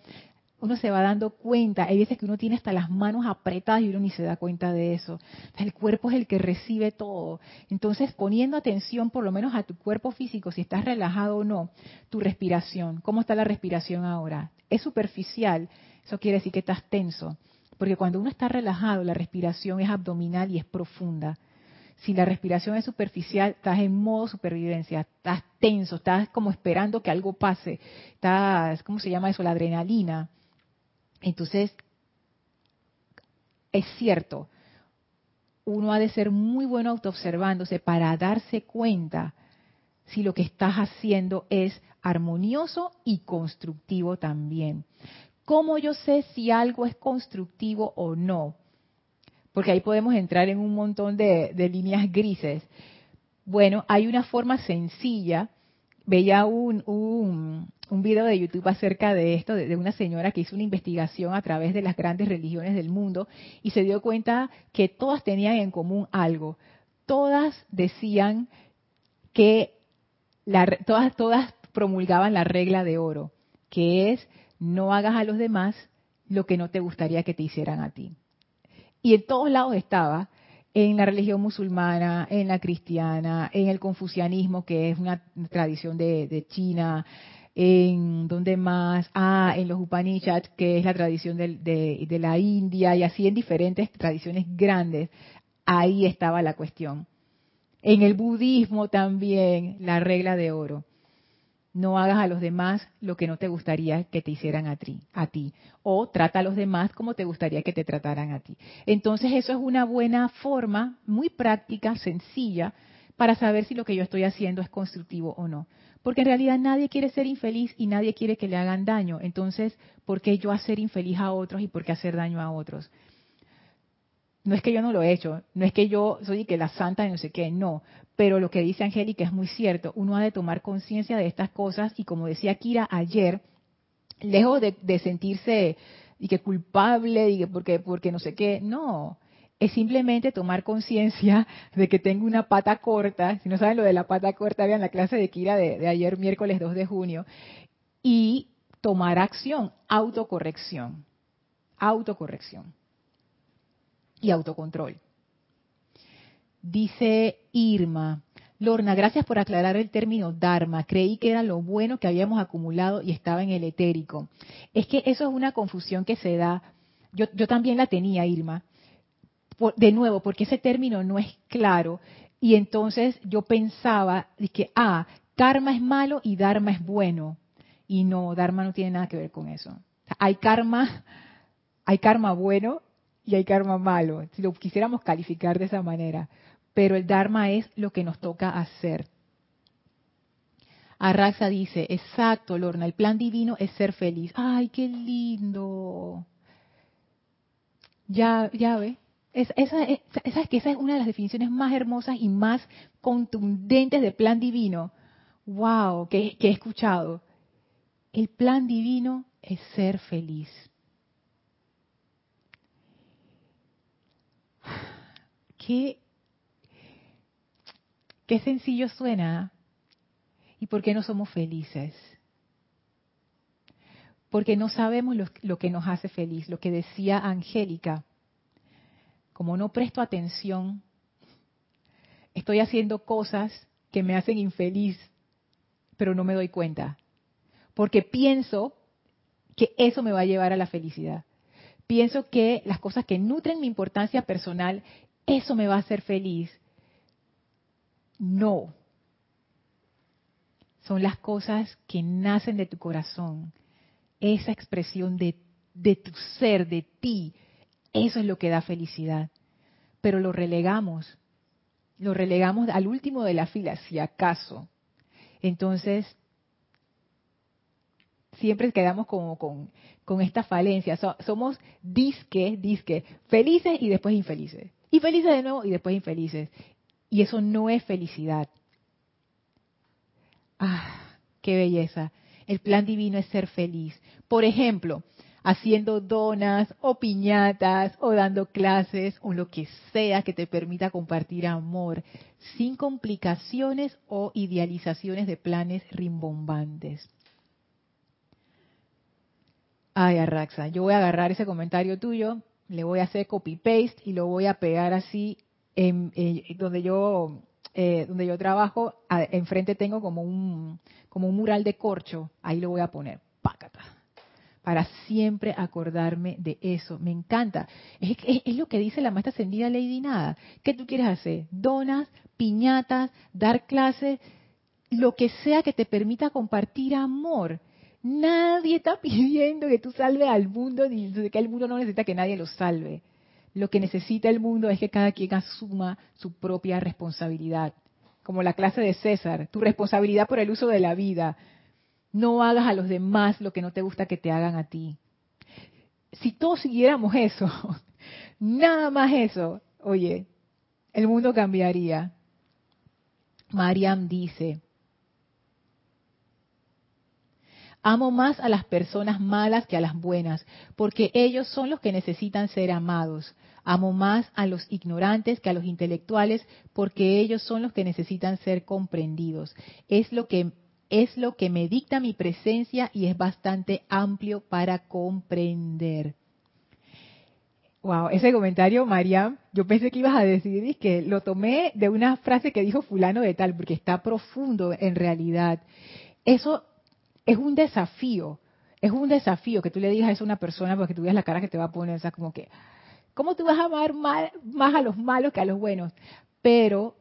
uno se va dando cuenta. Hay veces que uno tiene hasta las manos apretadas y uno ni se da cuenta de eso. El cuerpo es el que recibe todo. Entonces, poniendo atención por lo menos a tu cuerpo físico, si estás relajado o no, tu respiración. ¿Cómo está la respiración ahora? ¿Es superficial? Eso quiere decir que estás tenso. Porque cuando uno está relajado, la respiración es abdominal y es profunda. Si la respiración es superficial, estás en modo supervivencia, estás tenso, estás como esperando que algo pase, estás, ¿cómo se llama eso? La adrenalina. Entonces, es cierto, uno ha de ser muy bueno autoobservándose para darse cuenta si lo que estás haciendo es armonioso y constructivo también. ¿Cómo yo sé si algo es constructivo o no? Porque ahí podemos entrar en un montón de, líneas grises. Bueno, hay una forma sencilla. Veía un, un, video de YouTube acerca de esto, de, de, una señora que hizo una investigación a través de las grandes religiones del mundo y se dio cuenta que todas tenían en común algo. Todas decían que todas, todas promulgaban la regla de oro, que es no hagas a los demás lo que no te gustaría que te hicieran a ti. Y en todos lados estaba, en la religión musulmana, en la cristiana, en el confucianismo, que es una tradición de, China, en donde más, ah, en los Upanishads, que es la tradición de, de, la India, y así en diferentes tradiciones grandes, ahí estaba la cuestión. En el budismo también, la regla de oro. No hagas a los demás lo que no te gustaría que te hicieran a ti, a ti. O trata a los demás como te gustaría que te trataran a ti. Entonces eso es una buena forma, muy práctica, sencilla, para saber si lo que yo estoy haciendo es constructivo o no. Porque en realidad nadie quiere ser infeliz y nadie quiere que le hagan daño. Entonces, ¿por qué yo hacer infeliz a otros y por qué hacer daño a otros? no es que yo no lo he hecho, no es que yo soy que la santa y no sé qué, no, pero lo que dice Angélica es muy cierto, uno ha de tomar conciencia de estas cosas y como decía Kira ayer, lejos de, sentirse y que culpable y que porque no sé qué, no, es simplemente tomar conciencia de que tengo una pata corta, si no saben lo de la pata corta, vean la clase de Kira de, de ayer miércoles 2 de junio, y tomar acción, autocorrección, autocorrección. Y autocontrol. Dice Irma, Lorna, gracias por aclarar el término Dharma. Creí que era lo bueno que habíamos acumulado y estaba en el etérico. Es que eso es una confusión que se da. Yo, también la tenía, Irma. de nuevo, porque ese término no es claro. Y entonces yo pensaba que, ah, karma es malo y dharma es bueno. Y no, dharma no tiene nada que ver con eso. Hay karma, hay karma bueno y hay karma malo, si lo quisiéramos calificar de esa manera. Pero el Dharma es lo que nos toca hacer. Arraxa dice, exacto, Lorna, el plan divino es ser feliz. ¡Ay, qué lindo! Ya, ya ve. esa, es esa es una de las definiciones más hermosas y más contundentes del plan divino. ¡Wow! que he escuchado. El plan divino es ser feliz. qué, qué sencillo suena. ¿Y por qué no somos felices? Porque no sabemos lo, que nos hace feliz, lo que decía Angélica. Como no presto atención, estoy haciendo cosas que me hacen infeliz, pero no me doy cuenta. Porque pienso que eso me va a llevar a la felicidad. Pienso que las cosas que nutren mi importancia personal eso me va a hacer feliz. No. Son las cosas que nacen de tu corazón. Esa expresión de, de tu ser, de ti. Eso es lo que da felicidad. Pero lo relegamos. Lo relegamos al último de la fila, si acaso. Entonces, siempre quedamos como con, con esta falencia. somos disque, disque, felices y después infelices. Y felices de nuevo y después infelices. Y eso no es felicidad. Ah, qué belleza. El plan divino es ser feliz. Por ejemplo, haciendo donas o piñatas o dando clases o lo que sea que te permita compartir amor sin complicaciones o idealizaciones de planes rimbombantes. Ay, Arraxa, yo voy a agarrar ese comentario tuyo le voy a hacer copy paste y lo voy a pegar así en, donde yo eh, donde yo trabajo enfrente tengo como un como un mural de corcho ahí lo voy a poner pácata para siempre acordarme de eso. Me encanta. Es, es, lo que dice la maestra ascendida Lady Nada. ¿Qué tú quieres hacer? Donas, piñatas, dar clases, lo que sea que te permita compartir amor. Nadie está pidiendo que tú salves al mundo, ni que el mundo no necesita que nadie lo salve. Lo que necesita el mundo es que cada quien asuma su propia responsabilidad. Como la clase de César, tu responsabilidad por el uso de la vida. No hagas a los demás lo que no te gusta que te hagan a ti. Si todos siguiéramos eso, nada más eso, oye, el mundo cambiaría. Mariam dice, Amo más a las personas malas que a las buenas, porque ellos son los que necesitan ser amados. Amo más a los ignorantes que a los intelectuales, porque ellos son los que necesitan ser comprendidos. Es lo que es lo que me dicta mi presencia y es bastante amplio para comprender. Wow, ese comentario, Mariam, yo pensé que ibas a decir que lo tomé de una frase que dijo fulano de tal, porque está profundo en realidad. Eso es un desafío, es un desafío que tú le digas eso a una persona porque tú veas la cara que te va a poner, o sea, como que, ¿cómo tú vas a amar más a los malos que a los buenos? Pero,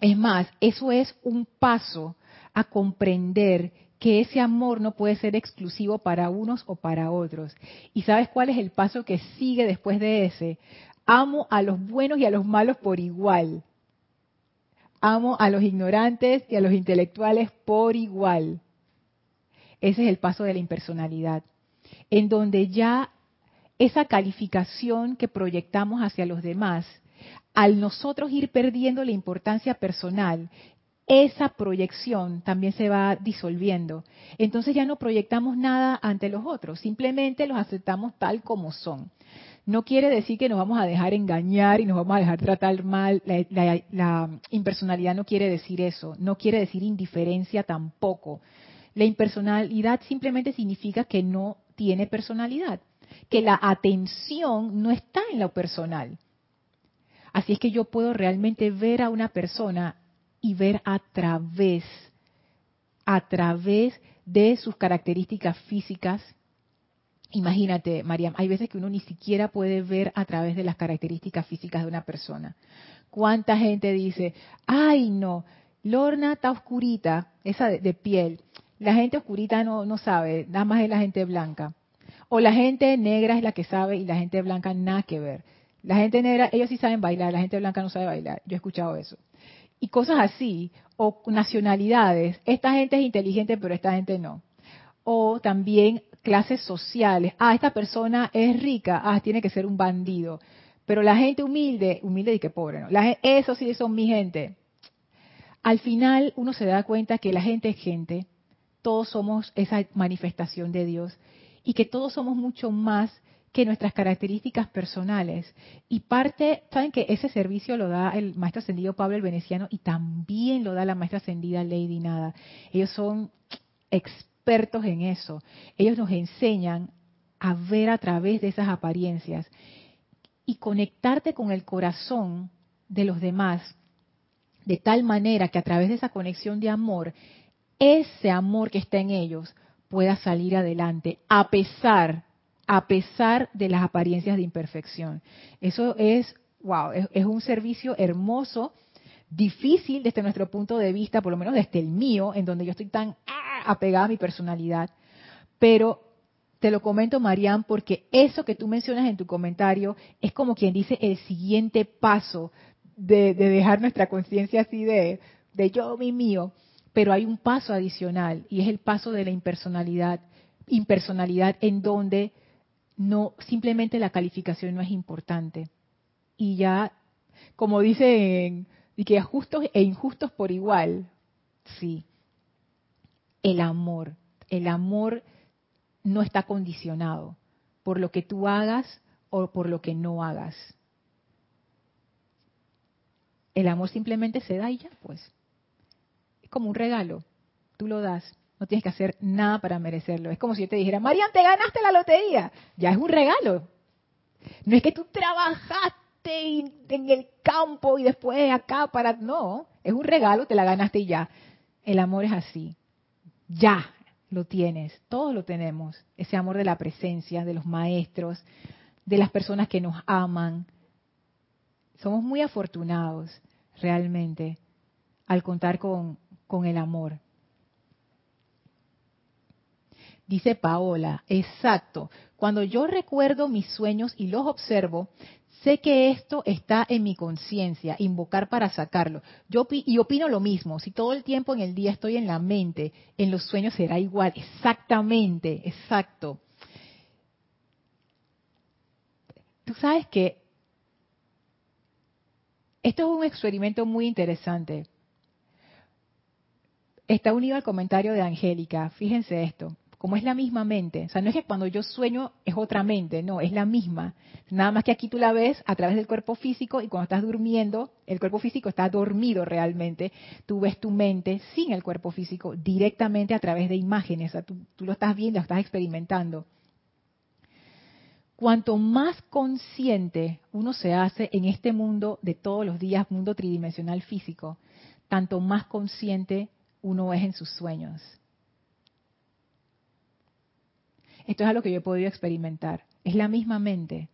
es más, eso es un paso a comprender que ese amor no puede ser exclusivo para unos o para otros. ¿Y sabes cuál es el paso que sigue después de ese? Amo a los buenos y a los malos por igual. Amo a los ignorantes y a los intelectuales por igual. Ese es el paso de la impersonalidad, en donde ya esa calificación que proyectamos hacia los demás, al nosotros ir perdiendo la importancia personal, esa proyección también se va disolviendo. Entonces ya no proyectamos nada ante los otros, simplemente los aceptamos tal como son. No quiere decir que nos vamos a dejar engañar y nos vamos a dejar tratar mal. La, la impersonalidad no quiere decir eso, no quiere decir indiferencia tampoco. La impersonalidad simplemente significa que no tiene personalidad, que la atención no está en lo personal. Así es que yo puedo realmente ver a una persona y ver a través, a través de sus características físicas. Imagínate, Mariam, hay veces que uno ni siquiera puede ver a través de las características físicas de una persona. ¿Cuánta gente dice, ay no, Lorna está oscurita, esa de piel, la gente oscurita no, no sabe, nada más es la gente blanca. O la gente negra es la que sabe y la gente blanca nada que ver. La gente negra, ellos sí saben bailar, la gente blanca no sabe bailar. Yo he escuchado eso. Y cosas así, o nacionalidades. Esta gente es inteligente, pero esta gente no. O también clases sociales. Ah, esta persona es rica, ah, tiene que ser un bandido. Pero la gente humilde, humilde y que pobre, ¿no? La, eso sí son mi gente. Al final uno se da cuenta que la gente es gente, todos somos esa manifestación de Dios y que todos somos mucho más que nuestras características personales. Y parte, saben que ese servicio lo da el maestro ascendido Pablo el Veneciano y también lo da la maestra ascendida Lady Nada. Ellos son expertos en eso. Ellos nos enseñan a ver a través de esas apariencias y conectarte con el corazón de los demás de tal manera que a través de esa conexión de amor ese amor que está en ellos pueda salir adelante a pesar a pesar de las apariencias de imperfección. Eso es, wow, es, un servicio hermoso, difícil desde nuestro punto de vista, por lo menos desde el mío, en donde yo estoy tan ah, apegada a mi personalidad, pero te lo comento, Marian, porque eso que tú mencionas en tu comentario es como quien dice el siguiente paso de, dejar nuestra conciencia así de, de yo, mi mío, pero hay un paso adicional y es el paso de la impersonalidad, impersonalidad en donde no simplemente la calificación no es importante y ya como dicen y que justos e injustos por igual, sí. El amor, el amor no está condicionado por lo que tú hagas o por lo que no hagas. El amor simplemente se da y ya, pues como un regalo. Tú lo das. No tienes que hacer nada para merecerlo. Es como si yo te dijera, Marian, te ganaste la lotería. Ya es un regalo. No es que tú trabajaste en el campo y después acá para... No, es un regalo, te la ganaste y ya. El amor es así. Ya. lo tienes, todos lo tenemos, ese amor de la presencia, de los maestros, de las personas que nos aman. Somos muy afortunados realmente al contar con, con el amor. Dice Paola, exacto. Cuando yo recuerdo mis sueños y los observo, sé que esto está en mi conciencia, invocar para sacarlo. Yo y opino lo mismo, si todo el tiempo en el día estoy en la mente, en los sueños será igual, exactamente, exacto. Tú sabes que esto es un experimento muy interesante. Está unido al comentario de Angélica, fíjense esto como es la misma mente. O sea, no es que cuando yo sueño es otra mente, no, es la misma. Nada más que aquí tú la ves a través del cuerpo físico y cuando estás durmiendo, el cuerpo físico está dormido realmente. Tú ves tu mente sin el cuerpo físico directamente a través de imágenes. O sea, tú, tú lo estás viendo, lo estás experimentando. Cuanto más consciente uno se hace en este mundo de todos los días, mundo tridimensional físico, tanto más consciente uno es en sus sueños. Esto es algo que yo he podido experimentar. Es la misma mente.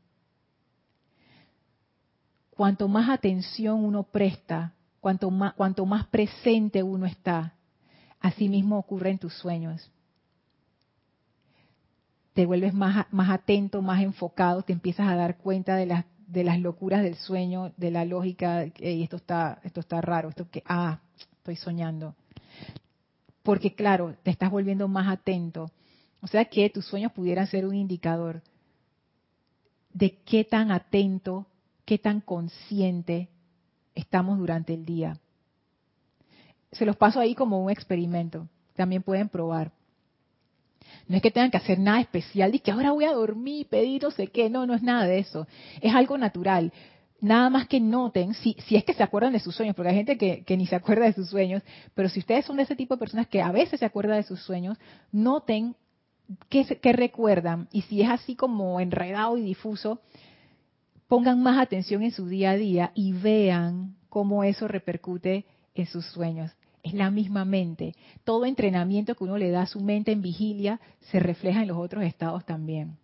Cuanto más atención uno presta, cuanto más, cuanto más presente uno está, así mismo ocurre en tus sueños. Te vuelves más, más atento, más enfocado, te empiezas a dar cuenta de las, de las locuras del sueño, de la lógica, y esto está, esto está raro, esto que, ah, estoy soñando. Porque claro, te estás volviendo más atento o sea que tus sueños pudieran ser un indicador de qué tan atento, qué tan consciente estamos durante el día. Se los paso ahí como un experimento. También pueden probar. No es que tengan que hacer nada especial y que ahora voy a dormir, pedir no sé qué. No, no es nada de eso. Es algo natural. Nada más que noten, si, si es que se acuerdan de sus sueños, porque hay gente que, que, ni se acuerda de sus sueños, pero si ustedes son de ese tipo de personas que a veces se acuerdan de sus sueños, noten ¿qué, recuerdan? Y si es así como enredado y difuso, pongan más atención en su día a día y vean cómo eso repercute en sus sueños. Es la misma mente. Todo entrenamiento que uno le da a su mente en vigilia se refleja en los otros estados también.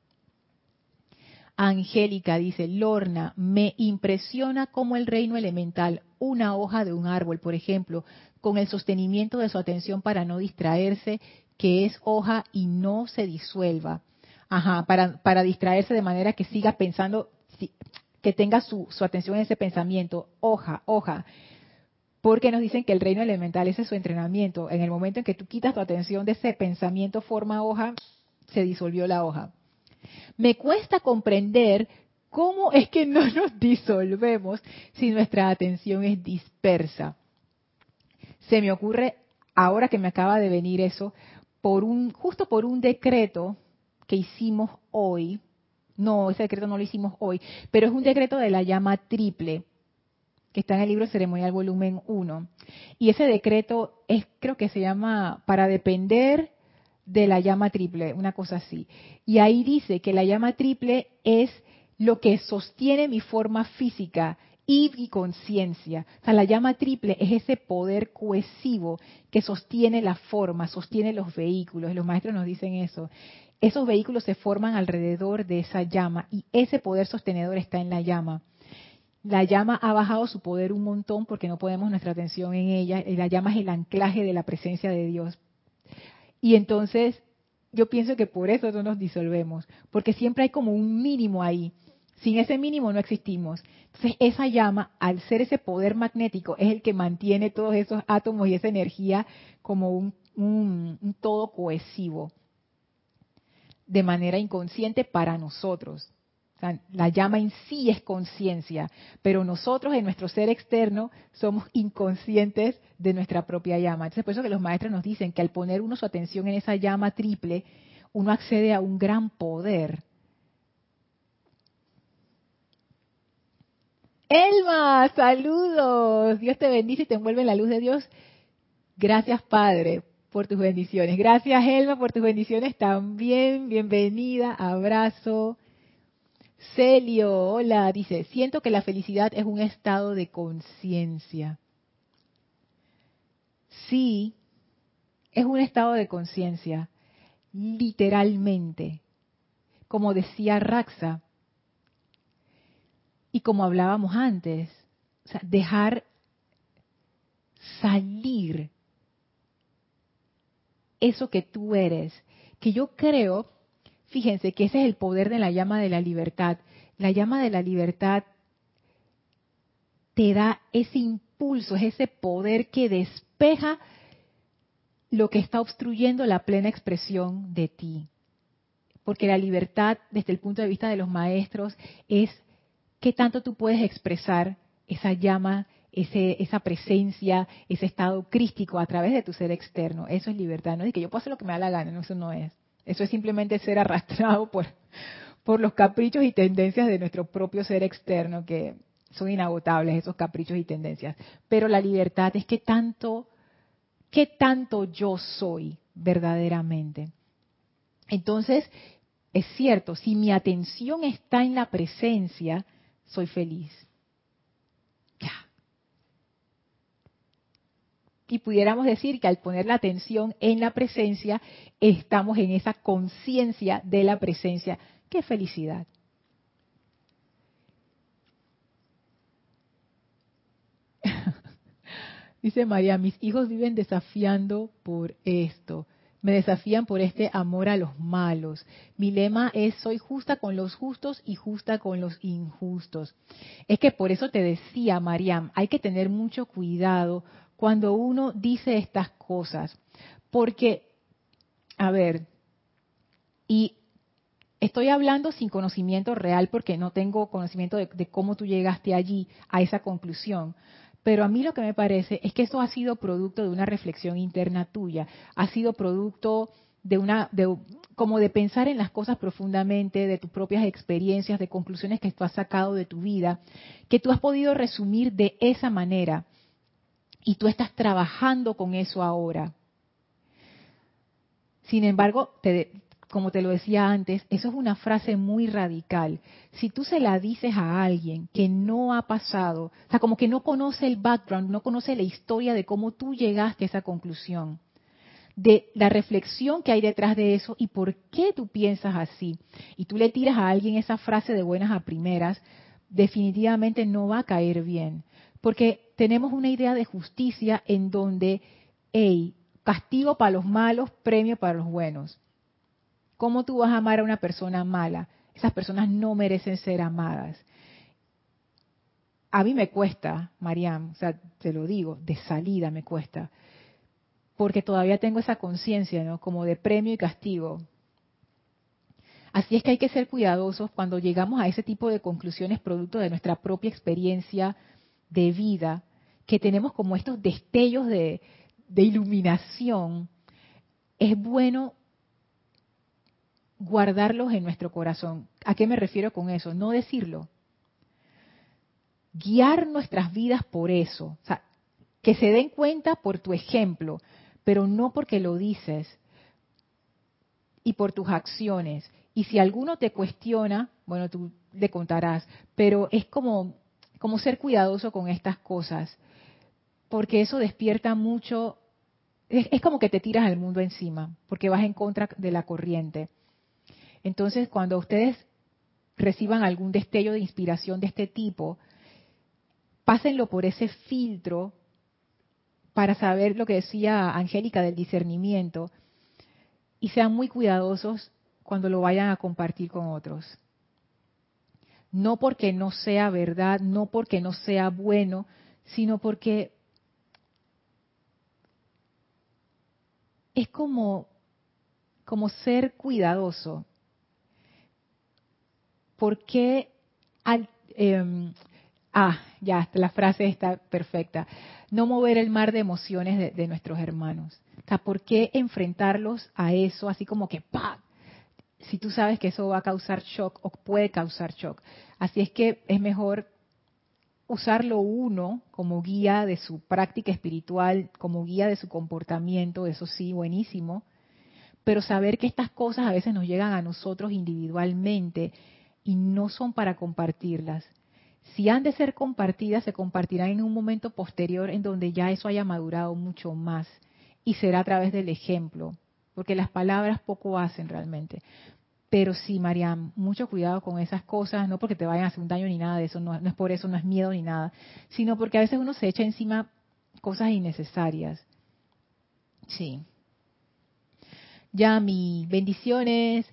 Angélica dice, Lorna, me impresiona cómo el reino elemental, una hoja de un árbol, por ejemplo, con el sostenimiento de su atención para no distraerse, que es hoja y no se disuelva. Ajá, para, distraerse de manera que siga pensando, que tenga su, su atención en ese pensamiento. Hoja, hoja. Porque nos dicen que el reino elemental, ese es su entrenamiento. En el momento en que tú quitas tu atención de ese pensamiento forma hoja, se disolvió la hoja. Me cuesta comprender cómo es que no nos disolvemos si nuestra atención es dispersa. Se me ocurre, ahora que me acaba de venir eso, por un, justo por un decreto que hicimos hoy, no, ese decreto no lo hicimos hoy, pero es un decreto de la llama triple, que está en el libro ceremonial volumen 1. Y ese decreto es, creo que se llama, para depender de la llama triple, una cosa así. Y ahí dice que la llama triple es lo que sostiene mi forma física y conciencia. O sea, la llama triple es ese poder cohesivo que sostiene la forma, sostiene los vehículos. Los maestros nos dicen eso. Esos vehículos se forman alrededor de esa llama y ese poder sostenedor está en la llama. La llama ha bajado su poder un montón porque no ponemos nuestra atención en ella. La llama es el anclaje de la presencia de Dios. Y entonces yo pienso que por eso no nos disolvemos, porque siempre hay como un mínimo ahí. Sin ese mínimo no existimos. Entonces esa llama, al ser ese poder magnético, es el que mantiene todos esos átomos y esa energía como un, un, todo cohesivo, de manera inconsciente para nosotros. La llama en sí es conciencia, pero nosotros en nuestro ser externo somos inconscientes de nuestra propia llama. Entonces, por eso que los maestros nos dicen que al poner uno su atención en esa llama triple, uno accede a un gran poder Elma, saludos. Dios te bendice y te envuelve en la luz de Dios. Gracias, Padre, por tus bendiciones. Gracias, Elma, por tus bendiciones también. Bienvenida, abrazo. Celio, hola, dice, siento que la felicidad es un estado de conciencia. Sí, es un estado de conciencia. literalmente, como decía Raxa, y como hablábamos antes, dejar salir eso que tú eres, que yo creo, fíjense que ese es el poder de la llama de la libertad. La llama de la libertad te da ese impulso, es ese poder que despeja lo que está obstruyendo la plena expresión de ti. Porque la libertad, desde el punto de vista de los maestros, es qué tanto tú puedes expresar esa llama, ese, esa presencia, ese estado crístico a través de tu ser externo. Eso es libertad. No es que yo puedo hacer lo que me da la gana, no, eso no es. Eso es simplemente ser arrastrado por, por los caprichos y tendencias de nuestro propio ser externo, que son inagotables esos caprichos y tendencias. Pero la libertad es que tanto, qué tanto yo soy verdaderamente. Entonces, es cierto, si mi atención está en la presencia, soy feliz. Ya. Y pudiéramos decir que al poner la atención en la presencia, estamos en esa conciencia de la presencia. ¡Qué felicidad! Dice María, mis hijos viven desafiando por esto. Me desafían por este amor a los malos. Mi lema es soy justa con los justos y justa con los injustos. Es que por eso te decía, Mariam, hay que tener mucho cuidado cuando uno dice estas cosas. Porque, a ver, y estoy hablando sin conocimiento real porque no tengo conocimiento de, cómo tú llegaste allí a esa conclusión. Pero a mí lo que me parece es que eso ha sido producto de una reflexión interna tuya, ha sido producto de una, de, como de pensar en las cosas profundamente, de tus propias experiencias, de conclusiones que tú has sacado de tu vida, que tú has podido resumir de esa manera. Y tú estás trabajando con eso ahora. Sin embargo, te, como te lo decía antes, eso es una frase muy radical. Si tú se la dices a alguien que no ha pasado, o sea, como que no conoce el background, no conoce la historia de cómo tú llegaste a esa conclusión, de la reflexión que hay detrás de eso y por qué tú piensas así, y tú le tiras a alguien esa frase de buenas a primeras, definitivamente no va a caer bien, porque tenemos una idea de justicia en donde, hey, castigo para los malos, premio para los buenos. ¿Cómo tú vas a amar a una persona mala? Esas personas no merecen ser amadas. A mí me cuesta, Mariam, o sea, te lo digo, de salida me cuesta, porque todavía tengo esa conciencia, ¿no? Como de premio y castigo. Así es que hay que ser cuidadosos cuando llegamos a ese tipo de conclusiones producto de nuestra propia experiencia de vida, que tenemos como estos destellos de, de iluminación. Es bueno guardarlos en nuestro corazón. ¿A qué me refiero con eso? No decirlo. Guiar nuestras vidas por eso. O sea, que se den cuenta por tu ejemplo, pero no porque lo dices y por tus acciones. Y si alguno te cuestiona, bueno, tú le contarás, pero es como, como ser cuidadoso con estas cosas, porque eso despierta mucho, es, como que te tiras al mundo encima, porque vas en contra de la corriente. Entonces, cuando ustedes reciban algún destello de inspiración de este tipo, pásenlo por ese filtro para saber lo que decía Angélica del discernimiento y sean muy cuidadosos cuando lo vayan a compartir con otros. No porque no sea verdad, no porque no sea bueno, sino porque es como, como ser cuidadoso. ¿por qué em, ah, ya, la frase está perfecta, no mover el mar de emociones de, nuestros hermanos? ¿por qué enfrentarlos a eso así como que ¡pa! Si tú sabes que eso va a causar shock o puede causar shock. Así es que es mejor usarlo uno como guía de su práctica espiritual, como guía de su comportamiento, eso sí, buenísimo, pero saber que estas cosas a veces nos llegan a nosotros individualmente y no son para compartirlas. Si han de ser compartidas, se compartirán en un momento posterior en donde ya eso haya madurado mucho más y será a través del ejemplo, porque las palabras poco hacen realmente. Pero sí, Mariam, mucho cuidado con esas cosas, no porque te vayan a hacer un daño ni nada de eso, no, es por eso, no es miedo ni nada, sino porque a veces uno se echa encima cosas innecesarias. Sí. Yami, bendiciones.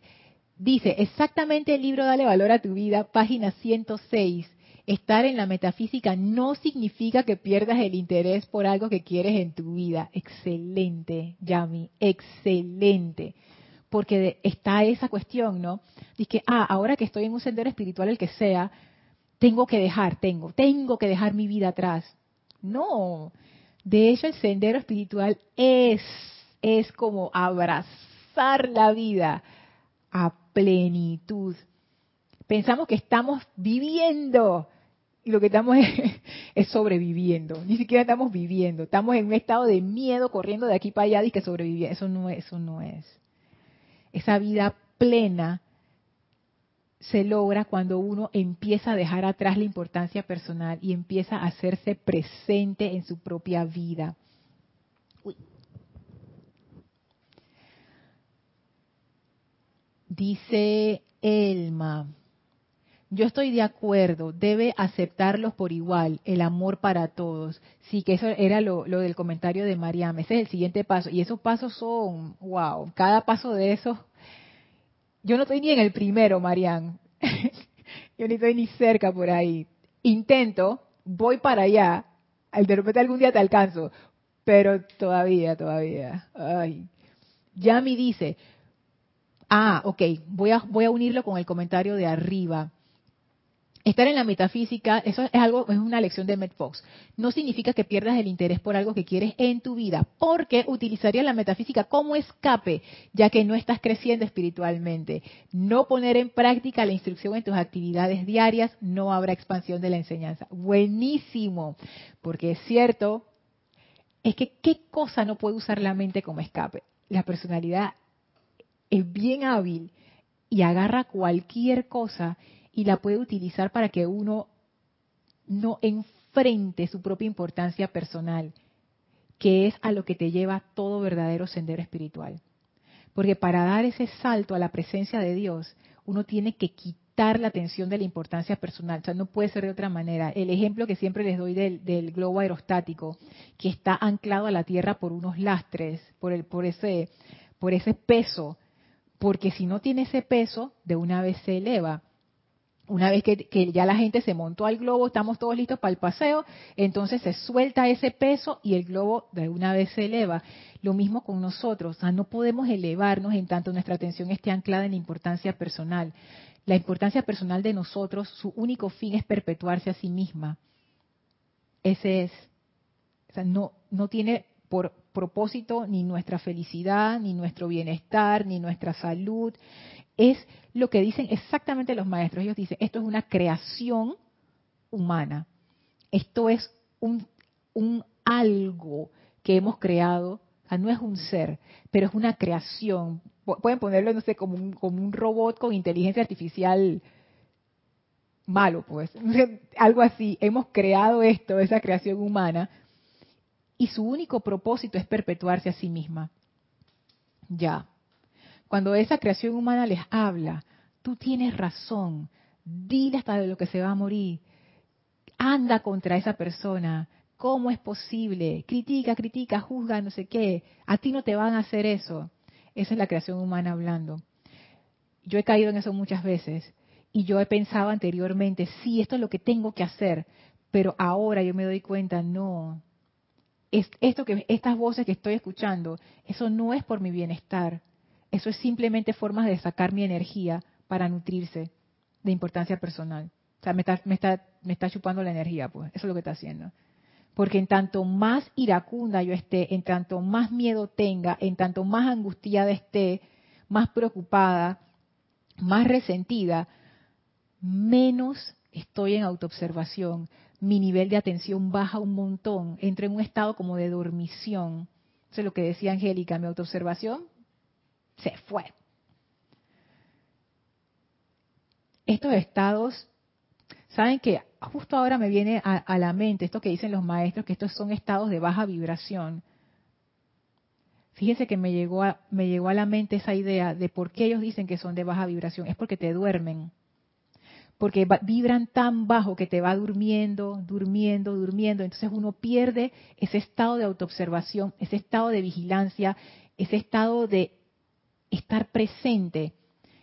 Dice, exactamente el libro Dale Valor a tu Vida, página 106. Estar en la metafísica no significa que pierdas el interés por algo que quieres en tu vida. Excelente, Yami, excelente. Porque está esa cuestión, ¿no? Dice, ah, ahora que estoy en un sendero espiritual, el que sea, tengo que dejar, tengo, tengo que dejar mi vida atrás. No, de hecho el sendero espiritual es, es como abrazar la vida a plenitud. Pensamos que estamos viviendo lo que estamos es, sobreviviendo. Ni siquiera estamos viviendo. Estamos en un estado de miedo corriendo de aquí para allá y que sobrevivir. Eso no es, eso no es. Esa vida plena se logra cuando uno empieza a dejar atrás la importancia personal y empieza a hacerse presente en su propia vida. Dice Elma, yo estoy de acuerdo, debe aceptarlos por igual, el amor para todos. Sí, que eso era lo, del comentario de Mariam. Ese es el siguiente paso. Y esos pasos son, wow, cada paso de esos. Yo no estoy ni en el primero, Mariam. yo ni estoy ni cerca por ahí. Intento, voy para allá. De repente algún día te alcanzo. Pero todavía, todavía. Ay. Yami dice, ah, ok, voy a, voy a unirlo con el comentario de arriba Estar en la metafísica, eso es algo, es una lección de Matt Fox. No significa que pierdas el interés por algo que quieres en tu vida, porque utilizaría la metafísica como escape, ya que no estás creciendo espiritualmente. No poner en práctica la instrucción en tus actividades diarias, no habrá expansión de la enseñanza. Buenísimo, porque es cierto, es que qué cosa no puede usar la mente como escape. La personalidad es bien hábil y agarra cualquier cosa y la puede utilizar para que uno no enfrente su propia importancia personal, que es a lo que te lleva todo verdadero sendero espiritual. Porque para dar ese salto a la presencia de Dios, uno tiene que quitar la atención de la importancia personal. O sea, no puede ser de otra manera. El ejemplo que siempre les doy del, del globo aerostático, que está anclado a la Tierra por unos lastres, por, el, por, ese, por ese peso. Porque si no tiene ese peso, de una vez se eleva una vez que, ya la gente se montó al globo, estamos todos listos para el paseo, entonces se suelta ese peso y el globo de una vez se eleva. Lo mismo con nosotros, o sea, no podemos elevarnos en tanto nuestra atención esté anclada en la importancia personal. La importancia personal de nosotros, su único fin es perpetuarse a sí misma. Ese es. O sea, no, no tiene por propósito ni nuestra felicidad, ni nuestro bienestar, ni nuestra salud, es lo que dicen exactamente los maestros. Ellos dicen, esto es una creación humana. Esto es un, algo que hemos creado. no es un ser, pero es una creación. Pueden ponerlo, no sé, como un, como un robot con inteligencia artificial malo, pues. Algo así. Hemos creado esto, esa creación humana, y su único propósito es perpetuarse a sí misma. Ya. Cuando esa creación humana les habla, tú tienes razón, dile hasta de lo que se va a morir, anda contra esa persona, ¿cómo es posible? Critica, critica, juzga, no sé qué, a ti no te van a hacer eso. Esa es la creación humana hablando. Yo he caído en eso muchas veces y yo he pensado anteriormente, sí, esto es lo que tengo que hacer, pero ahora yo me doy cuenta, no, esto que estas voces que estoy escuchando, eso no es por mi bienestar, eso es simplemente formas de sacar mi energía para nutrirse de importancia personal. O sea, me está, me está, me está chupando la energía, pues. Eso es lo que está haciendo. Porque en tanto más iracunda yo esté, en tanto más miedo tenga, en tanto más angustiada esté, más preocupada, más resentida, menos estoy en autoobservación. Mi nivel de atención baja un montón. Entro en un estado como de dormición. Eso es lo que decía Angélica, mi autoobservación se fue. Estos estados, saben que justo ahora me viene a, la mente esto que dicen los maestros, que estos son estados de baja vibración. Fíjense que me llegó, a, me llegó a la mente esa idea de por qué ellos dicen que son de baja vibración. Es porque te duermen. Porque vibran tan bajo que te va durmiendo, durmiendo, durmiendo. Entonces uno pierde ese estado de autoobservación, ese estado de vigilancia, ese estado de estar presente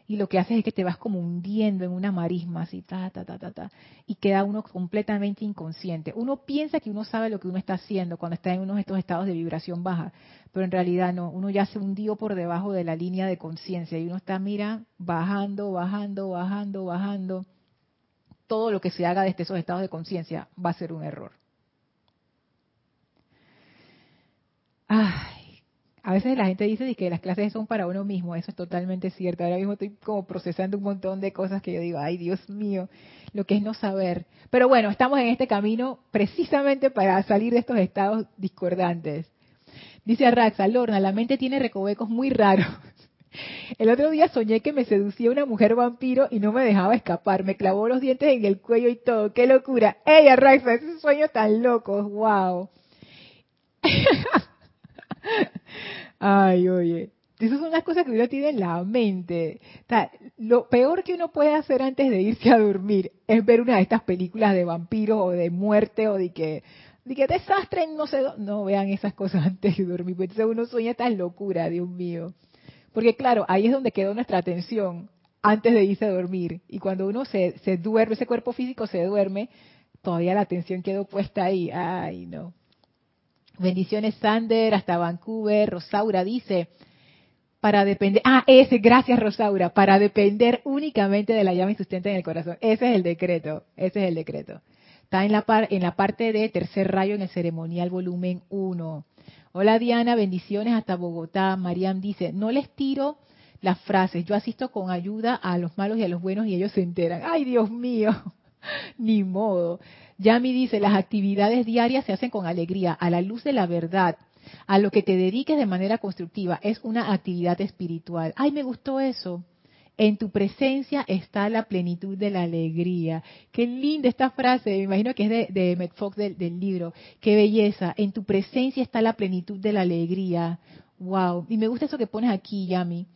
y lo que haces es que te vas como hundiendo en una marisma así, ta, ta, ta, ta, ta, y queda uno completamente inconsciente. Uno piensa que uno sabe lo que uno está haciendo cuando está en uno de estos estados de vibración baja, pero en realidad no, uno ya se hundió por debajo de la línea de conciencia y uno está, mira, bajando, bajando, bajando, bajando. Todo lo que se haga desde esos estados de conciencia va a ser un error. Ay, a veces la gente dice que las clases son para uno mismo, eso es totalmente cierto. Ahora mismo estoy como procesando un montón de cosas que yo digo, ay Dios mío, lo que es no saber. Pero bueno, estamos en este camino precisamente para salir de estos estados discordantes. Dice Arraxa, Lorna, la mente tiene recovecos muy raros. El otro día soñé que me seducía una mujer vampiro y no me dejaba escapar. Me clavó los dientes en el cuello y todo. ¡Qué locura! ¡Ey, Arraxa! Ese sueño tan loco. ¡Wow! Ay, oye, esas son las cosas que uno tiene en la mente. lo peor que uno puede hacer antes de irse a dormir es ver una de estas películas de vampiros o de muerte o de que, de que desastre, no sé, no vean esas cosas antes de dormir, entonces uno sueña tan locura, Dios mío. Porque claro, ahí es donde quedó nuestra atención antes de irse a dormir. Y cuando uno se, se duerme, ese cuerpo físico se duerme, todavía la atención quedó puesta ahí. Ay, no. Bendiciones, Sander, hasta Vancouver. Rosaura dice, para depender, ah, ese, gracias Rosaura, para depender únicamente de la llama insustente en el corazón. Ese es el decreto, ese es el decreto. Está en la, par, en la parte de tercer rayo en el ceremonial volumen 1. Hola Diana, bendiciones hasta Bogotá. Mariam dice, no les tiro las frases, yo asisto con ayuda a los malos y a los buenos y ellos se enteran. Ay, Dios mío, ni modo. Yami dice, las actividades diarias se hacen con alegría, a la luz de la verdad. A lo que te dediques de manera constructiva es una actividad espiritual. Ay, me gustó eso. En tu presencia está la plenitud de la alegría. Qué linda esta frase, me imagino que es de, de Metfox del, libro. Qué belleza. En tu presencia está la plenitud de la alegría. Wow. Y me gusta eso que pones aquí, Yami.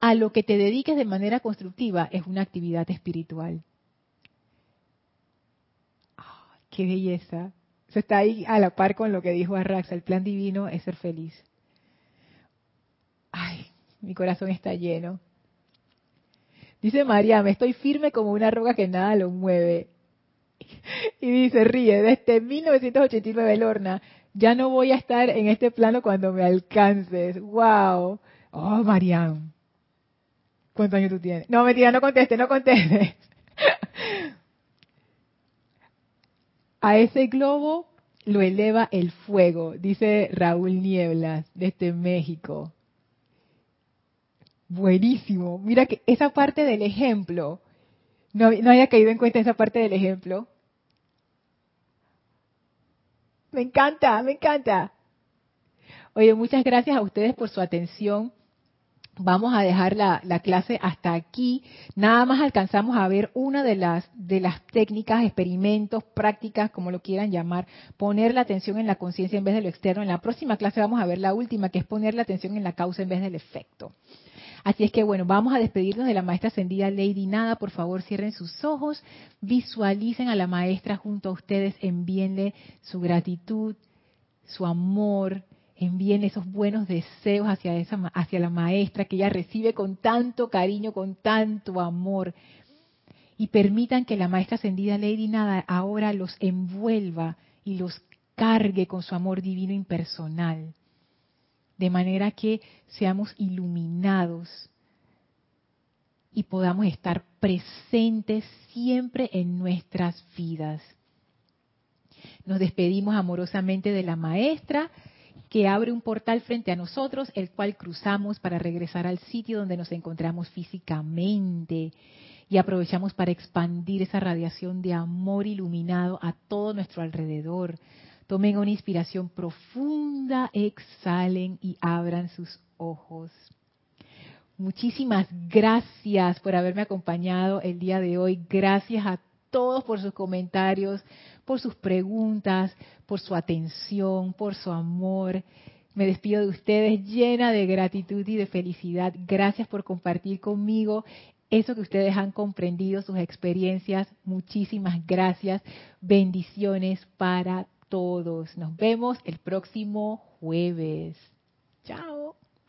A lo que te dediques de manera constructiva es una actividad espiritual. Qué belleza. Se está ahí a la par con lo que dijo Arraxa. El plan divino es ser feliz. Ay, mi corazón está lleno. Dice María, me estoy firme como una roca que nada lo mueve. Y dice, ríe, desde 1989, Lorna, ya no voy a estar en este plano cuando me alcances. ¡Wow! Oh, Mariam. ¿Cuántos años tú tienes? No, mentira, no conteste, no conteste. A ese globo lo eleva el fuego, dice Raúl Nieblas, desde México. Buenísimo. Mira que esa parte del ejemplo, no, no haya caído en cuenta esa parte del ejemplo. Me encanta, me encanta. Oye, muchas gracias a ustedes por su atención vamos a dejar la, clase hasta aquí. Nada más alcanzamos a ver una de las, de las técnicas, experimentos, prácticas, como lo quieran llamar, poner la atención en la conciencia en vez de lo externo. En la próxima clase vamos a ver la última, que es poner la atención en la causa en vez del efecto. Así es que bueno, vamos a despedirnos de la maestra ascendida Lady Nada. Por favor, cierren sus ojos, visualicen a la maestra junto a ustedes, envíenle su gratitud, su amor, envíen esos buenos deseos hacia, esa, hacia la maestra que ella recibe con tanto cariño, con tanto amor. Y permitan que la maestra ascendida Lady Nada ahora los envuelva y los cargue con su amor divino impersonal. De manera que seamos iluminados y podamos estar presentes siempre en nuestras vidas. Nos despedimos amorosamente de la maestra que abre un portal frente a nosotros, el cual cruzamos para regresar al sitio donde nos encontramos físicamente y aprovechamos para expandir esa radiación de amor iluminado a todo nuestro alrededor. Tomen una inspiración profunda, exhalen y abran sus ojos. Muchísimas gracias por haberme acompañado el día de hoy. Gracias a todos por sus comentarios, por sus preguntas, por su atención, por su amor. Me despido de ustedes llena de gratitud y de felicidad. Gracias por compartir conmigo eso que ustedes han comprendido, sus experiencias. Muchísimas gracias. Bendiciones para todos. Nos vemos el próximo jueves. Chao.